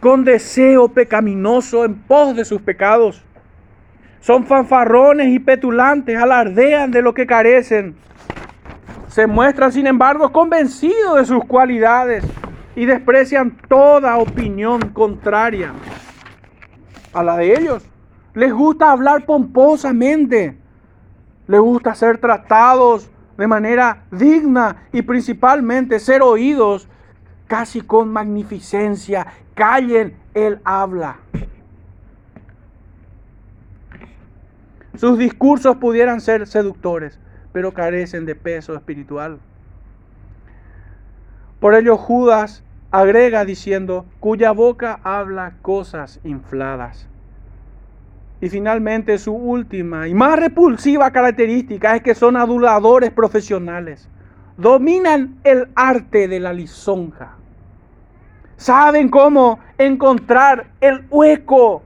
Speaker 1: con deseo pecaminoso en pos de sus pecados. Son fanfarrones y petulantes, alardean de lo que carecen. Se muestran, sin embargo, convencidos de sus cualidades y desprecian toda opinión contraria a la de ellos. Les gusta hablar pomposamente. Les gusta ser tratados de manera digna y principalmente ser oídos casi con magnificencia. Callen, Él habla. Sus discursos pudieran ser seductores, pero carecen de peso espiritual. Por ello Judas agrega diciendo, cuya boca habla cosas infladas. Y finalmente su última y más repulsiva característica es que son aduladores profesionales. Dominan el arte de la lisonja. Saben cómo encontrar el hueco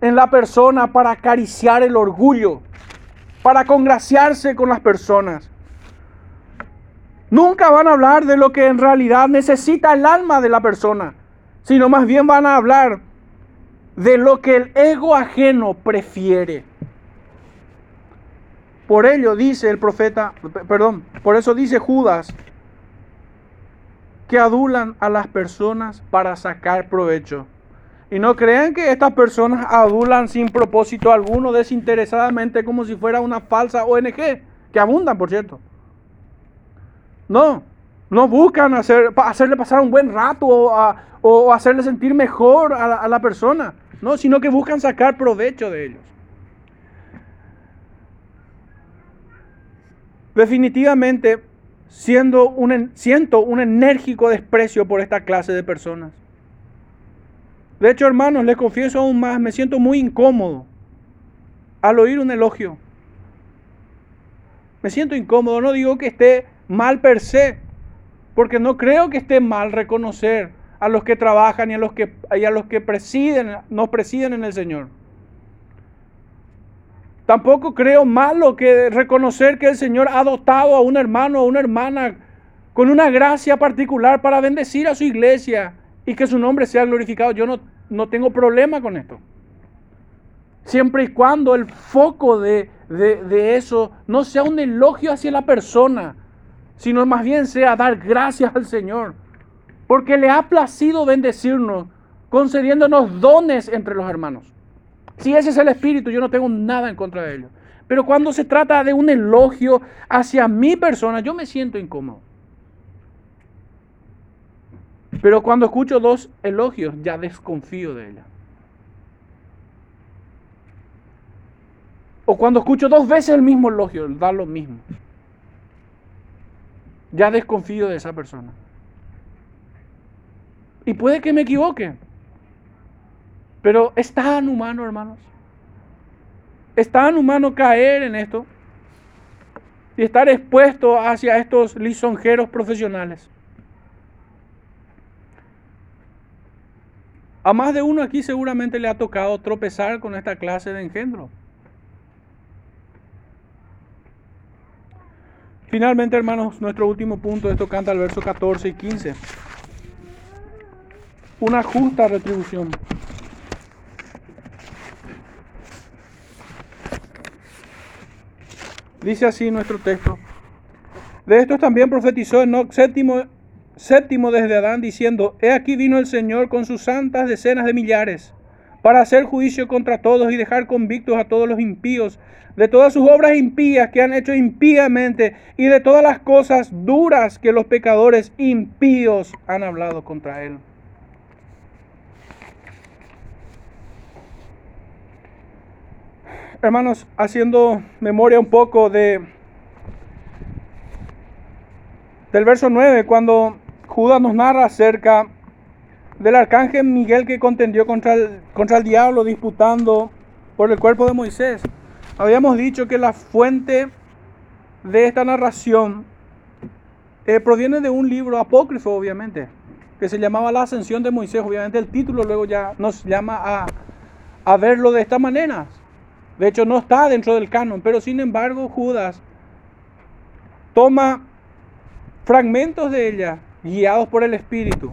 Speaker 1: en la persona para acariciar el orgullo, para congraciarse con las personas. Nunca van a hablar de lo que en realidad necesita el alma de la persona, sino más bien van a hablar de lo que el ego ajeno prefiere. Por ello dice el profeta, perdón, por eso dice Judas, que adulan a las personas para sacar provecho. Y no crean que estas personas adulan sin propósito alguno, desinteresadamente, como si fuera una falsa ONG, que abundan, por cierto. No, no buscan hacer, hacerle pasar un buen rato o, hacerle sentir mejor a la, a la persona, no, sino que buscan sacar provecho de ellos. Definitivamente, siendo un, siento un enérgico desprecio por esta clase de personas. De hecho, hermanos, les confieso aún más, me siento muy incómodo al oír un elogio. Me siento incómodo, no digo que esté mal per se, porque no creo que esté mal reconocer a los que trabajan y a los que, y a los que presiden, nos presiden en el Señor. Tampoco creo malo que reconocer que el Señor ha dotado a un hermano o una hermana con una gracia particular para bendecir a su iglesia y que su nombre sea glorificado. Yo no, no tengo problema con esto. Siempre y cuando el foco de, de eso no sea un elogio hacia la persona, sino más bien sea dar gracias al Señor, porque le ha placido bendecirnos, concediéndonos dones entre los hermanos. Si ese es el espíritu, yo no tengo nada en contra de ello. Pero cuando se trata de un elogio hacia mi persona, yo me siento incómodo. Pero cuando escucho dos elogios, ya desconfío de ella. O cuando escucho dos veces el mismo elogio, da lo mismo. Ya desconfío de esa persona. Y puede que me equivoque. Pero es tan humano, hermanos. Es tan humano caer en esto y estar expuesto hacia estos lisonjeros profesionales. A más de uno aquí seguramente le ha tocado tropezar con esta clase de engendro. Finalmente, hermanos, nuestro último punto, esto canta el verso 14 y 15. Una justa retribución. Dice así nuestro texto. De esto también profetizó Enoch séptimo, séptimo desde Adán, diciendo, He aquí vino el Señor con sus santas decenas de millares, para hacer juicio contra todos y dejar convictos a todos los impíos, de todas sus obras impías que han hecho impíamente, y de todas las cosas duras que los pecadores impíos han hablado contra él. hermanos, haciendo memoria un poco de del verso 9, cuando Judas nos narra acerca del arcángel Miguel que contendió contra el, contra el diablo disputando por el cuerpo de Moisés. Habíamos dicho que la fuente de esta narración eh, proviene de un libro apócrifo, obviamente, que se llamaba La Ascensión de Moisés. Obviamente el título luego ya nos llama a, a verlo de esta manera. De hecho, no está dentro del canon, pero sin embargo Judas toma fragmentos de ella, guiados por el Espíritu,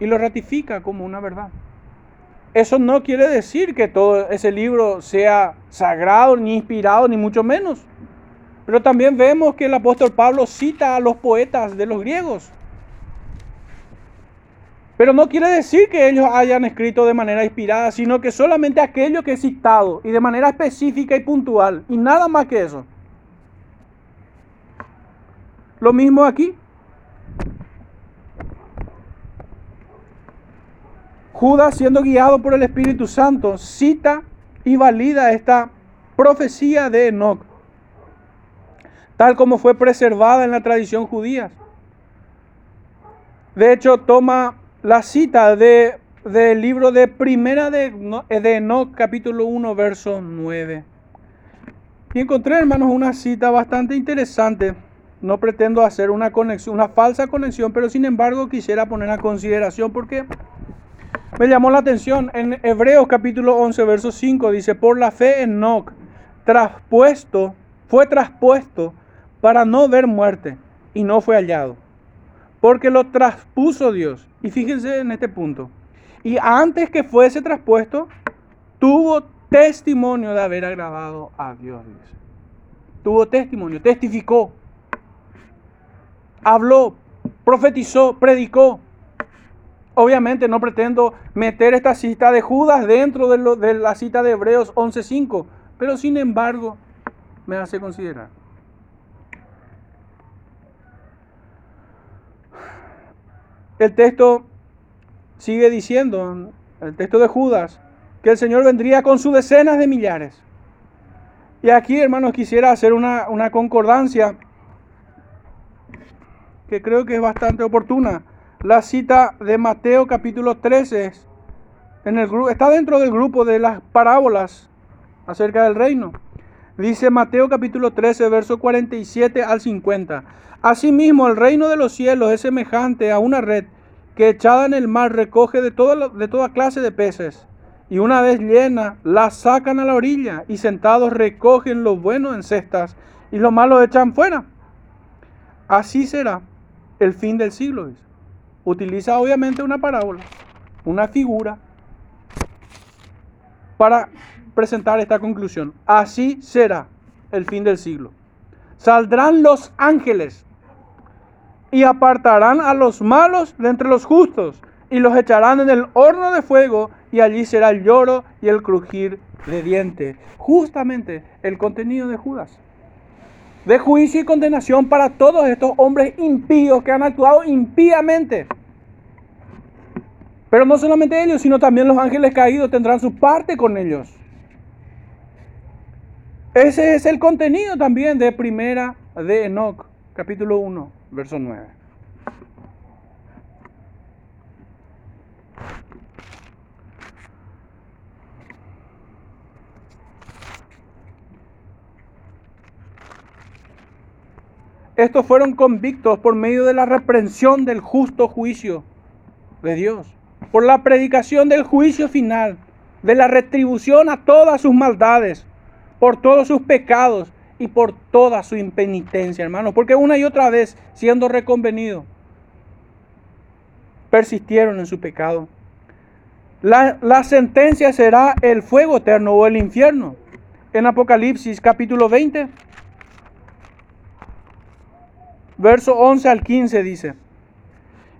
Speaker 1: y lo ratifica como una verdad. Eso no quiere decir que todo ese libro sea sagrado, ni inspirado, ni mucho menos. Pero también vemos que el apóstol Pablo cita a los poetas de los griegos pero no quiere decir que ellos hayan escrito de manera inspirada, sino que solamente aquello que he citado y de manera específica y puntual, y nada más que eso. Lo mismo aquí. Judas, siendo guiado por el Espíritu Santo, cita y valida esta profecía de Enoch, tal como fue preservada en la tradición judía. De hecho, toma la cita de, del libro de Primera de, de Enoch, capítulo 1, verso 9. Y encontré, hermanos, una cita bastante interesante. No pretendo hacer una conexión, una falsa conexión, pero sin embargo quisiera poner a consideración porque me llamó la atención. En Hebreos capítulo 11, verso 5 dice, por la fe Enoch, traspuesto, fue traspuesto para no ver muerte y no fue hallado porque lo traspuso Dios. Y fíjense en este punto. Y antes que fuese traspuesto, tuvo testimonio de haber agradado a Dios. Tuvo testimonio, testificó, habló, profetizó, predicó. Obviamente no pretendo meter esta cita de Judas dentro de, la cita de Hebreos 11.5, pero sin embargo me hace considerar. El texto sigue diciendo, el texto de Judas, que el Señor vendría con sus decenas de millares. Y aquí, hermanos, quisiera hacer una, una concordancia que creo que es bastante oportuna. La cita de Mateo capítulo 13 en el, está dentro del grupo de las parábolas acerca del reino. Dice Mateo capítulo 13, verso 47 al 50. Asimismo, el reino de los cielos es semejante a una red que echada en el mar recoge de, toda clase de peces. Y una vez llena, la sacan a la orilla y sentados recogen lo bueno en cestas y lo malo echan fuera. Así será el fin del siglo. Utiliza obviamente una parábola, una figura, para presentar esta conclusión. Así será el fin del siglo. Saldrán los ángeles y apartarán a los malos de entre los justos y los echarán en el horno de fuego y allí será el lloro y el crujir de dientes. Justamente el contenido de Judas. De juicio y condenación para todos estos hombres impíos que han actuado impíamente. Pero no solamente ellos, sino también los ángeles caídos tendrán su parte con ellos. Ese es el contenido también de Primera de Enoch, capítulo 1 verso 9. Estos fueron convictos por medio de la reprensión del justo juicio de Dios, por la predicación del juicio final, de la retribución a todas sus maldades, por todos sus pecados y por toda su impenitencia, hermanos. Porque una y otra vez, siendo reconvenidos, persistieron en su pecado. La, la, sentencia será el fuego eterno o el infierno. En Apocalipsis capítulo 20, verso 11 al 15 dice,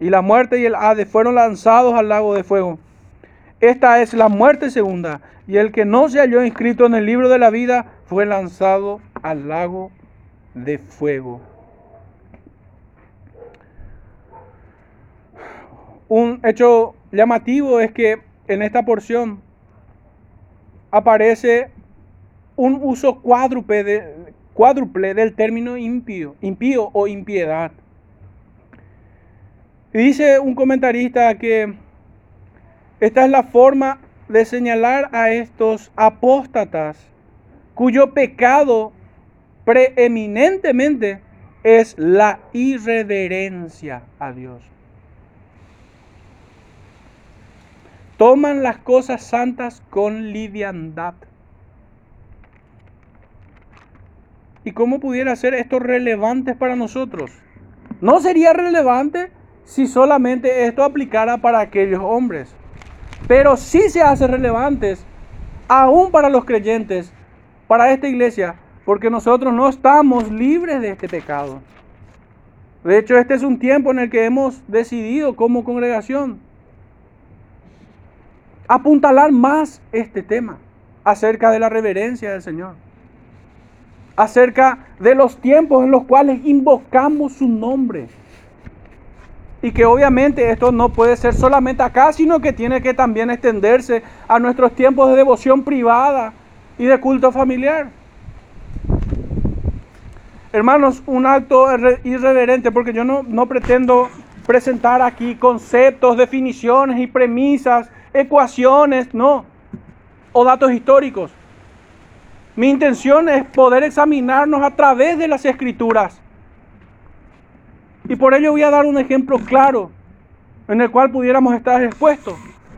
Speaker 1: Y la muerte y el Hades fueron lanzados al lago de fuego. Esta es la muerte segunda. Y el que no se halló inscrito en el libro de la vida fue lanzado al lago de fuego. Un hecho llamativo es que en esta porción aparece un uso cuádruple, cuádruple del término impío, impío o impiedad. Y dice un comentarista que esta es la forma de señalar a estos apóstatas cuyo pecado preeminentemente es la irreverencia a Dios. Toman las cosas santas con liviandad. ¿Y cómo pudiera ser esto relevante para nosotros? No sería relevante si solamente esto aplicara para aquellos hombres. Pero sí se hace relevante aún para los creyentes para esta iglesia, porque nosotros no estamos libres de este pecado. De hecho, este es un tiempo en el que hemos decidido como congregación apuntalar más este tema acerca de la reverencia del Señor, acerca de los tiempos en los cuales invocamos su nombre. Y que obviamente esto no puede ser solamente acá, sino que tiene que también extenderse a nuestros tiempos de devoción privada, y de culto familiar. Hermanos, un acto irreverente, porque yo no, no pretendo presentar aquí conceptos, definiciones y premisas, ecuaciones, no, o datos históricos. Mi intención es poder examinarnos a través de las escrituras. Y por ello voy a dar un ejemplo claro en el cual pudiéramos estar expuestos,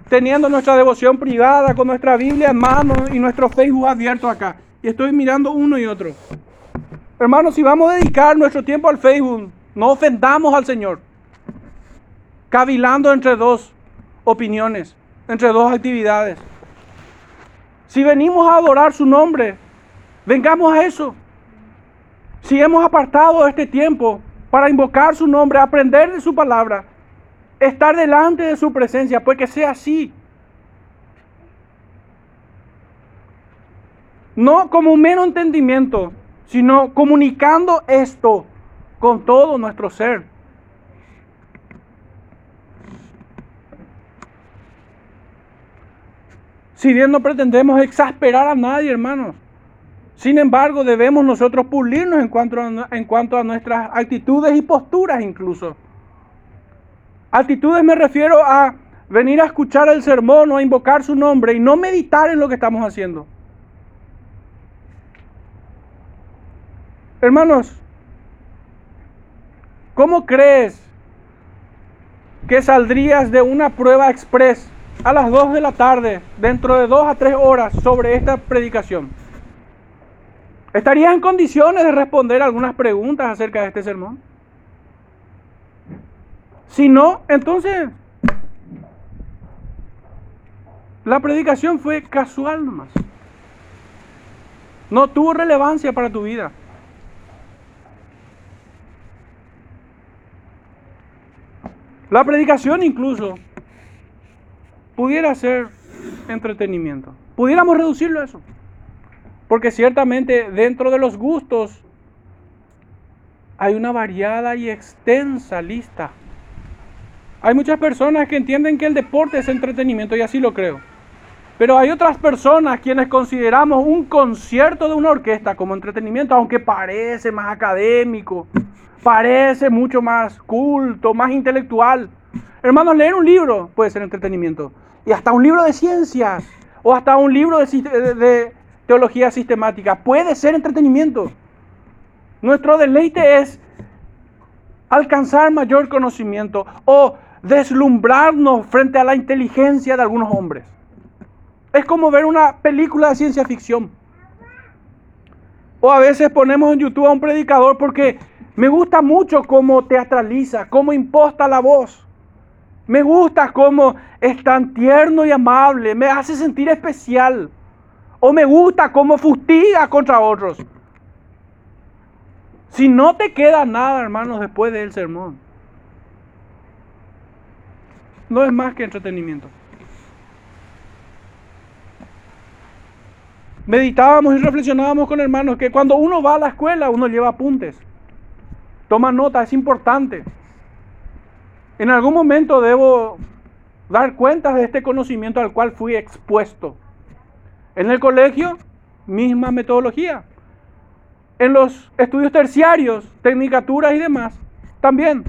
Speaker 1: teniendo nuestra devoción privada con nuestra Biblia en mano y nuestro Facebook abierto acá. Y estoy mirando uno y otro. Hermanos, si vamos a dedicar nuestro tiempo al Facebook, no ofendamos al Señor. Cavilando entre dos opiniones, entre dos actividades. Si venimos a adorar su nombre, vengamos a eso. Si hemos apartado este tiempo para invocar su nombre, aprender de su palabra, estar delante de su presencia, pues que sea así. No como un mero entendimiento, sino comunicando esto con todo nuestro ser. Si bien no pretendemos exasperar a nadie, hermanos, sin embargo debemos nosotros pulirnos en cuanto a, en cuanto a nuestras actitudes y posturas incluso. Actitudes me refiero a venir a escuchar el sermón o a invocar su nombre y no meditar en lo que estamos haciendo. Hermanos, ¿cómo crees que saldrías de una prueba express a las 2 de la tarde, dentro de 2 a 3 horas, sobre esta predicación? ¿Estarías en condiciones de responder algunas preguntas acerca de este sermón? Si no, entonces la predicación fue casual nomás. No tuvo relevancia para tu vida. La predicación incluso pudiera ser entretenimiento. Pudiéramos reducirlo a eso. Porque ciertamente dentro de los gustos hay una variada y extensa lista. Hay muchas personas que entienden que el deporte es entretenimiento y así lo creo. Pero hay otras personas quienes consideramos un concierto de una orquesta como entretenimiento, aunque parece más académico, parece mucho más culto, más intelectual. Hermanos, leer un libro puede ser entretenimiento. Y hasta un libro de ciencias o hasta un libro de, teología sistemática puede ser entretenimiento. Nuestro deleite es alcanzar mayor conocimiento o deslumbrarnos frente a la inteligencia de algunos hombres. Es como ver una película de ciencia ficción. O a veces ponemos en YouTube a un predicador porque me gusta mucho cómo teatraliza, cómo imposta la voz. Me gusta cómo es tan tierno y amable, me hace sentir especial. O me gusta cómo fustiga contra otros. Si no te queda nada, hermanos, después del sermón, no es más que entretenimiento. Meditábamos y reflexionábamos con hermanos que cuando uno va a la escuela, uno lleva apuntes. Toma nota, es importante. En algún momento debo dar cuenta de este conocimiento al cual fui expuesto. En el colegio, misma metodología. En los estudios terciarios, tecnicaturas y demás, también.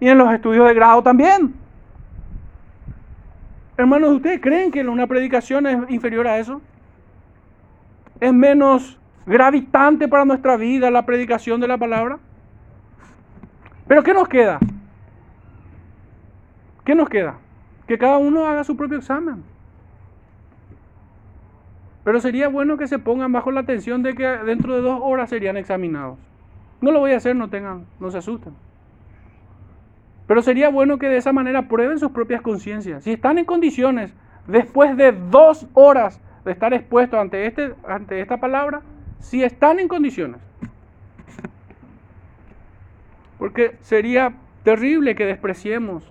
Speaker 1: Y en los estudios de grado también. Hermanos, ¿ustedes creen que una predicación es inferior a eso? ¿Es menos gravitante para nuestra vida la predicación de la palabra? Pero ¿qué nos queda? ¿Qué nos queda? Que cada uno haga su propio examen. Pero sería bueno que se pongan bajo la atención de que dentro de dos horas serían examinados. No lo voy a hacer, no tengan, no se asusten. Pero sería bueno que de esa manera prueben sus propias conciencias. Si están en condiciones, después de dos horas de estar expuestos ante, este, ante esta palabra, si están en condiciones, porque sería terrible que despreciemos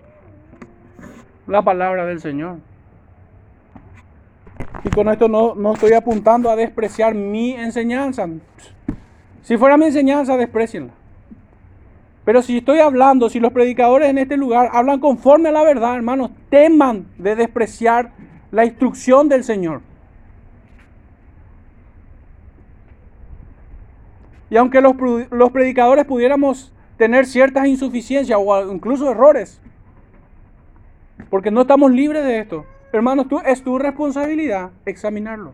Speaker 1: la palabra del Señor. Y con esto no, no estoy apuntando a despreciar mi enseñanza. Si fuera mi enseñanza, desprecienla. Pero si estoy hablando, si los predicadores en este lugar hablan conforme a la verdad, hermanos, teman de despreciar la instrucción del Señor. Y aunque los, los predicadores pudiéramos tener ciertas insuficiencias o incluso errores. Porque no estamos libres de esto. Hermanos, tú, es tu responsabilidad examinarlo.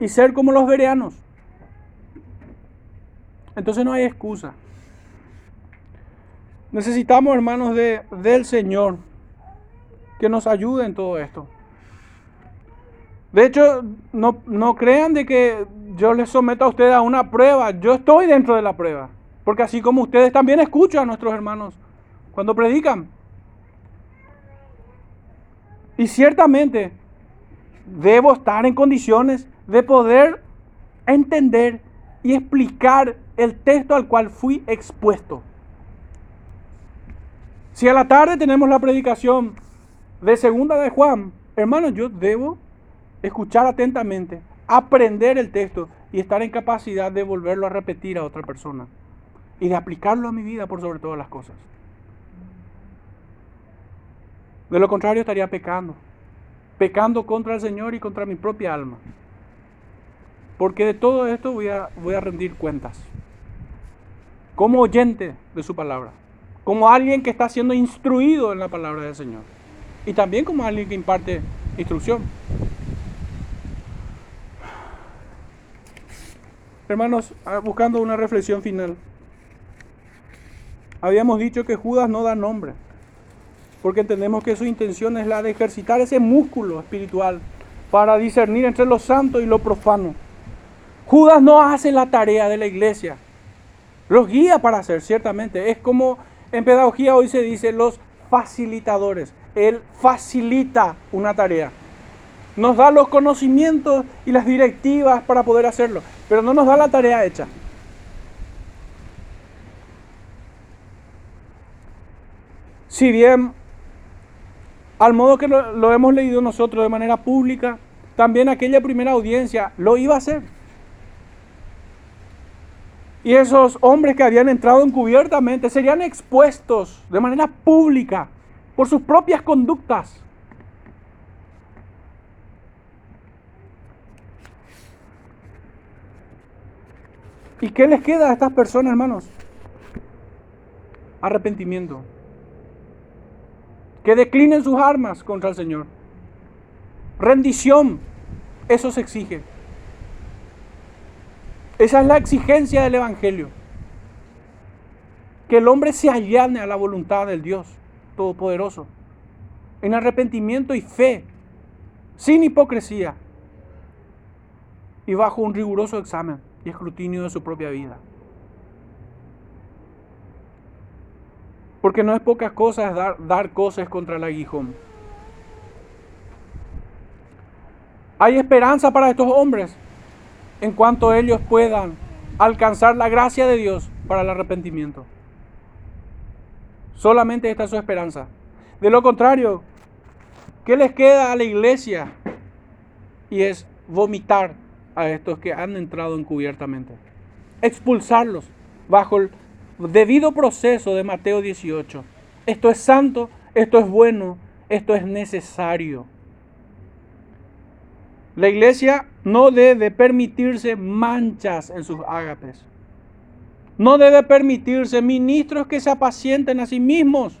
Speaker 1: Y ser como los vereanos. Entonces no hay excusa. Necesitamos, hermanos, de, del Señor que nos ayude en todo esto. De hecho, no, no crean de que yo les someto a ustedes a una prueba. Yo estoy dentro de la prueba. Porque así como ustedes también escuchan a nuestros hermanos cuando predican. Y ciertamente debo estar en condiciones de poder entender y explicar el texto al cual fui expuesto. Si a la tarde tenemos la predicación de segunda de Juan, hermanos, yo debo escuchar atentamente, aprender el texto y estar en capacidad de volverlo a repetir a otra persona y de aplicarlo a mi vida por sobre todas las cosas. De lo contrario estaría pecando, pecando contra el Señor y contra mi propia alma. Porque de todo esto voy a, rendir cuentas. Como oyente de su palabra. Como alguien que está siendo instruido en la palabra del Señor. Y también como alguien que imparte instrucción. Hermanos, ah, buscando una reflexión final. Habíamos dicho que Judas no da nombre, porque entendemos que su intención es la de ejercitar ese músculo espiritual para discernir entre lo santo y lo profano. Judas no hace la tarea de la iglesia, los guía para hacer, ciertamente. Es como en pedagogía hoy se dice los facilitadores. Él facilita una tarea. Nos da los conocimientos y las directivas para poder hacerlo, pero no nos da la tarea hecha. Si bien, al modo que lo, hemos leído nosotros de manera pública, también aquella primera audiencia lo iba a hacer. Y esos hombres que habían entrado encubiertamente serían expuestos de manera pública por sus propias conductas. ¿Y qué les queda a estas personas, hermanos? Arrepentimiento que declinen sus armas contra el Señor. Rendición, eso se exige. Esa es la exigencia del Evangelio. Que el hombre se allane a la voluntad del Dios Todopoderoso. En arrepentimiento y fe, sin hipocresía y bajo un riguroso examen y escrutinio de su propia vida. Porque no es pocas cosas dar, dar cosas contra el aguijón. Hay esperanza para estos hombres en cuanto ellos puedan alcanzar la gracia de Dios para el arrepentimiento. Solamente esta es su esperanza. De lo contrario, ¿qué les queda a la iglesia? Y es vomitar a estos que han entrado encubiertamente. Expulsarlos bajo el debido proceso de Mateo 18. Esto es santo, esto es bueno, esto es necesario. La iglesia no debe permitirse manchas en sus ágapes. No debe permitirse ministros que se apacienten a sí mismos,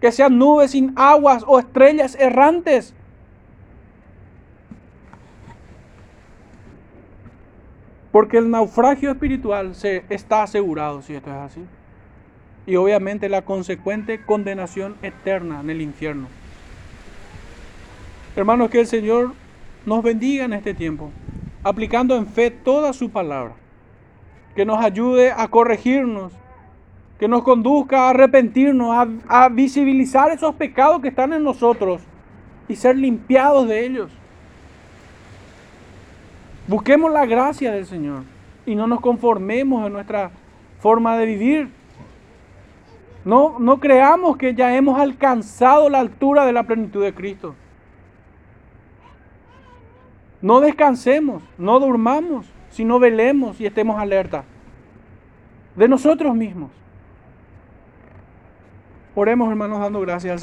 Speaker 1: que sean nubes sin aguas o estrellas errantes. Porque el naufragio espiritual se está asegurado si esto es así. Y obviamente la consecuente condenación eterna en el infierno. Hermanos, que el Señor nos bendiga en este tiempo, aplicando en fe toda su palabra. Que nos ayude a corregirnos, que nos conduzca a arrepentirnos, a, a visibilizar esos pecados que están en nosotros y ser limpiados de ellos. Busquemos la gracia del Señor y no nos conformemos en nuestra forma de vivir. No, no creamos que ya hemos alcanzado la altura de la plenitud de Cristo. No descansemos, no durmamos, sino velemos y estemos alerta de nosotros mismos. Oremos, hermanos, dando gracias al Señor.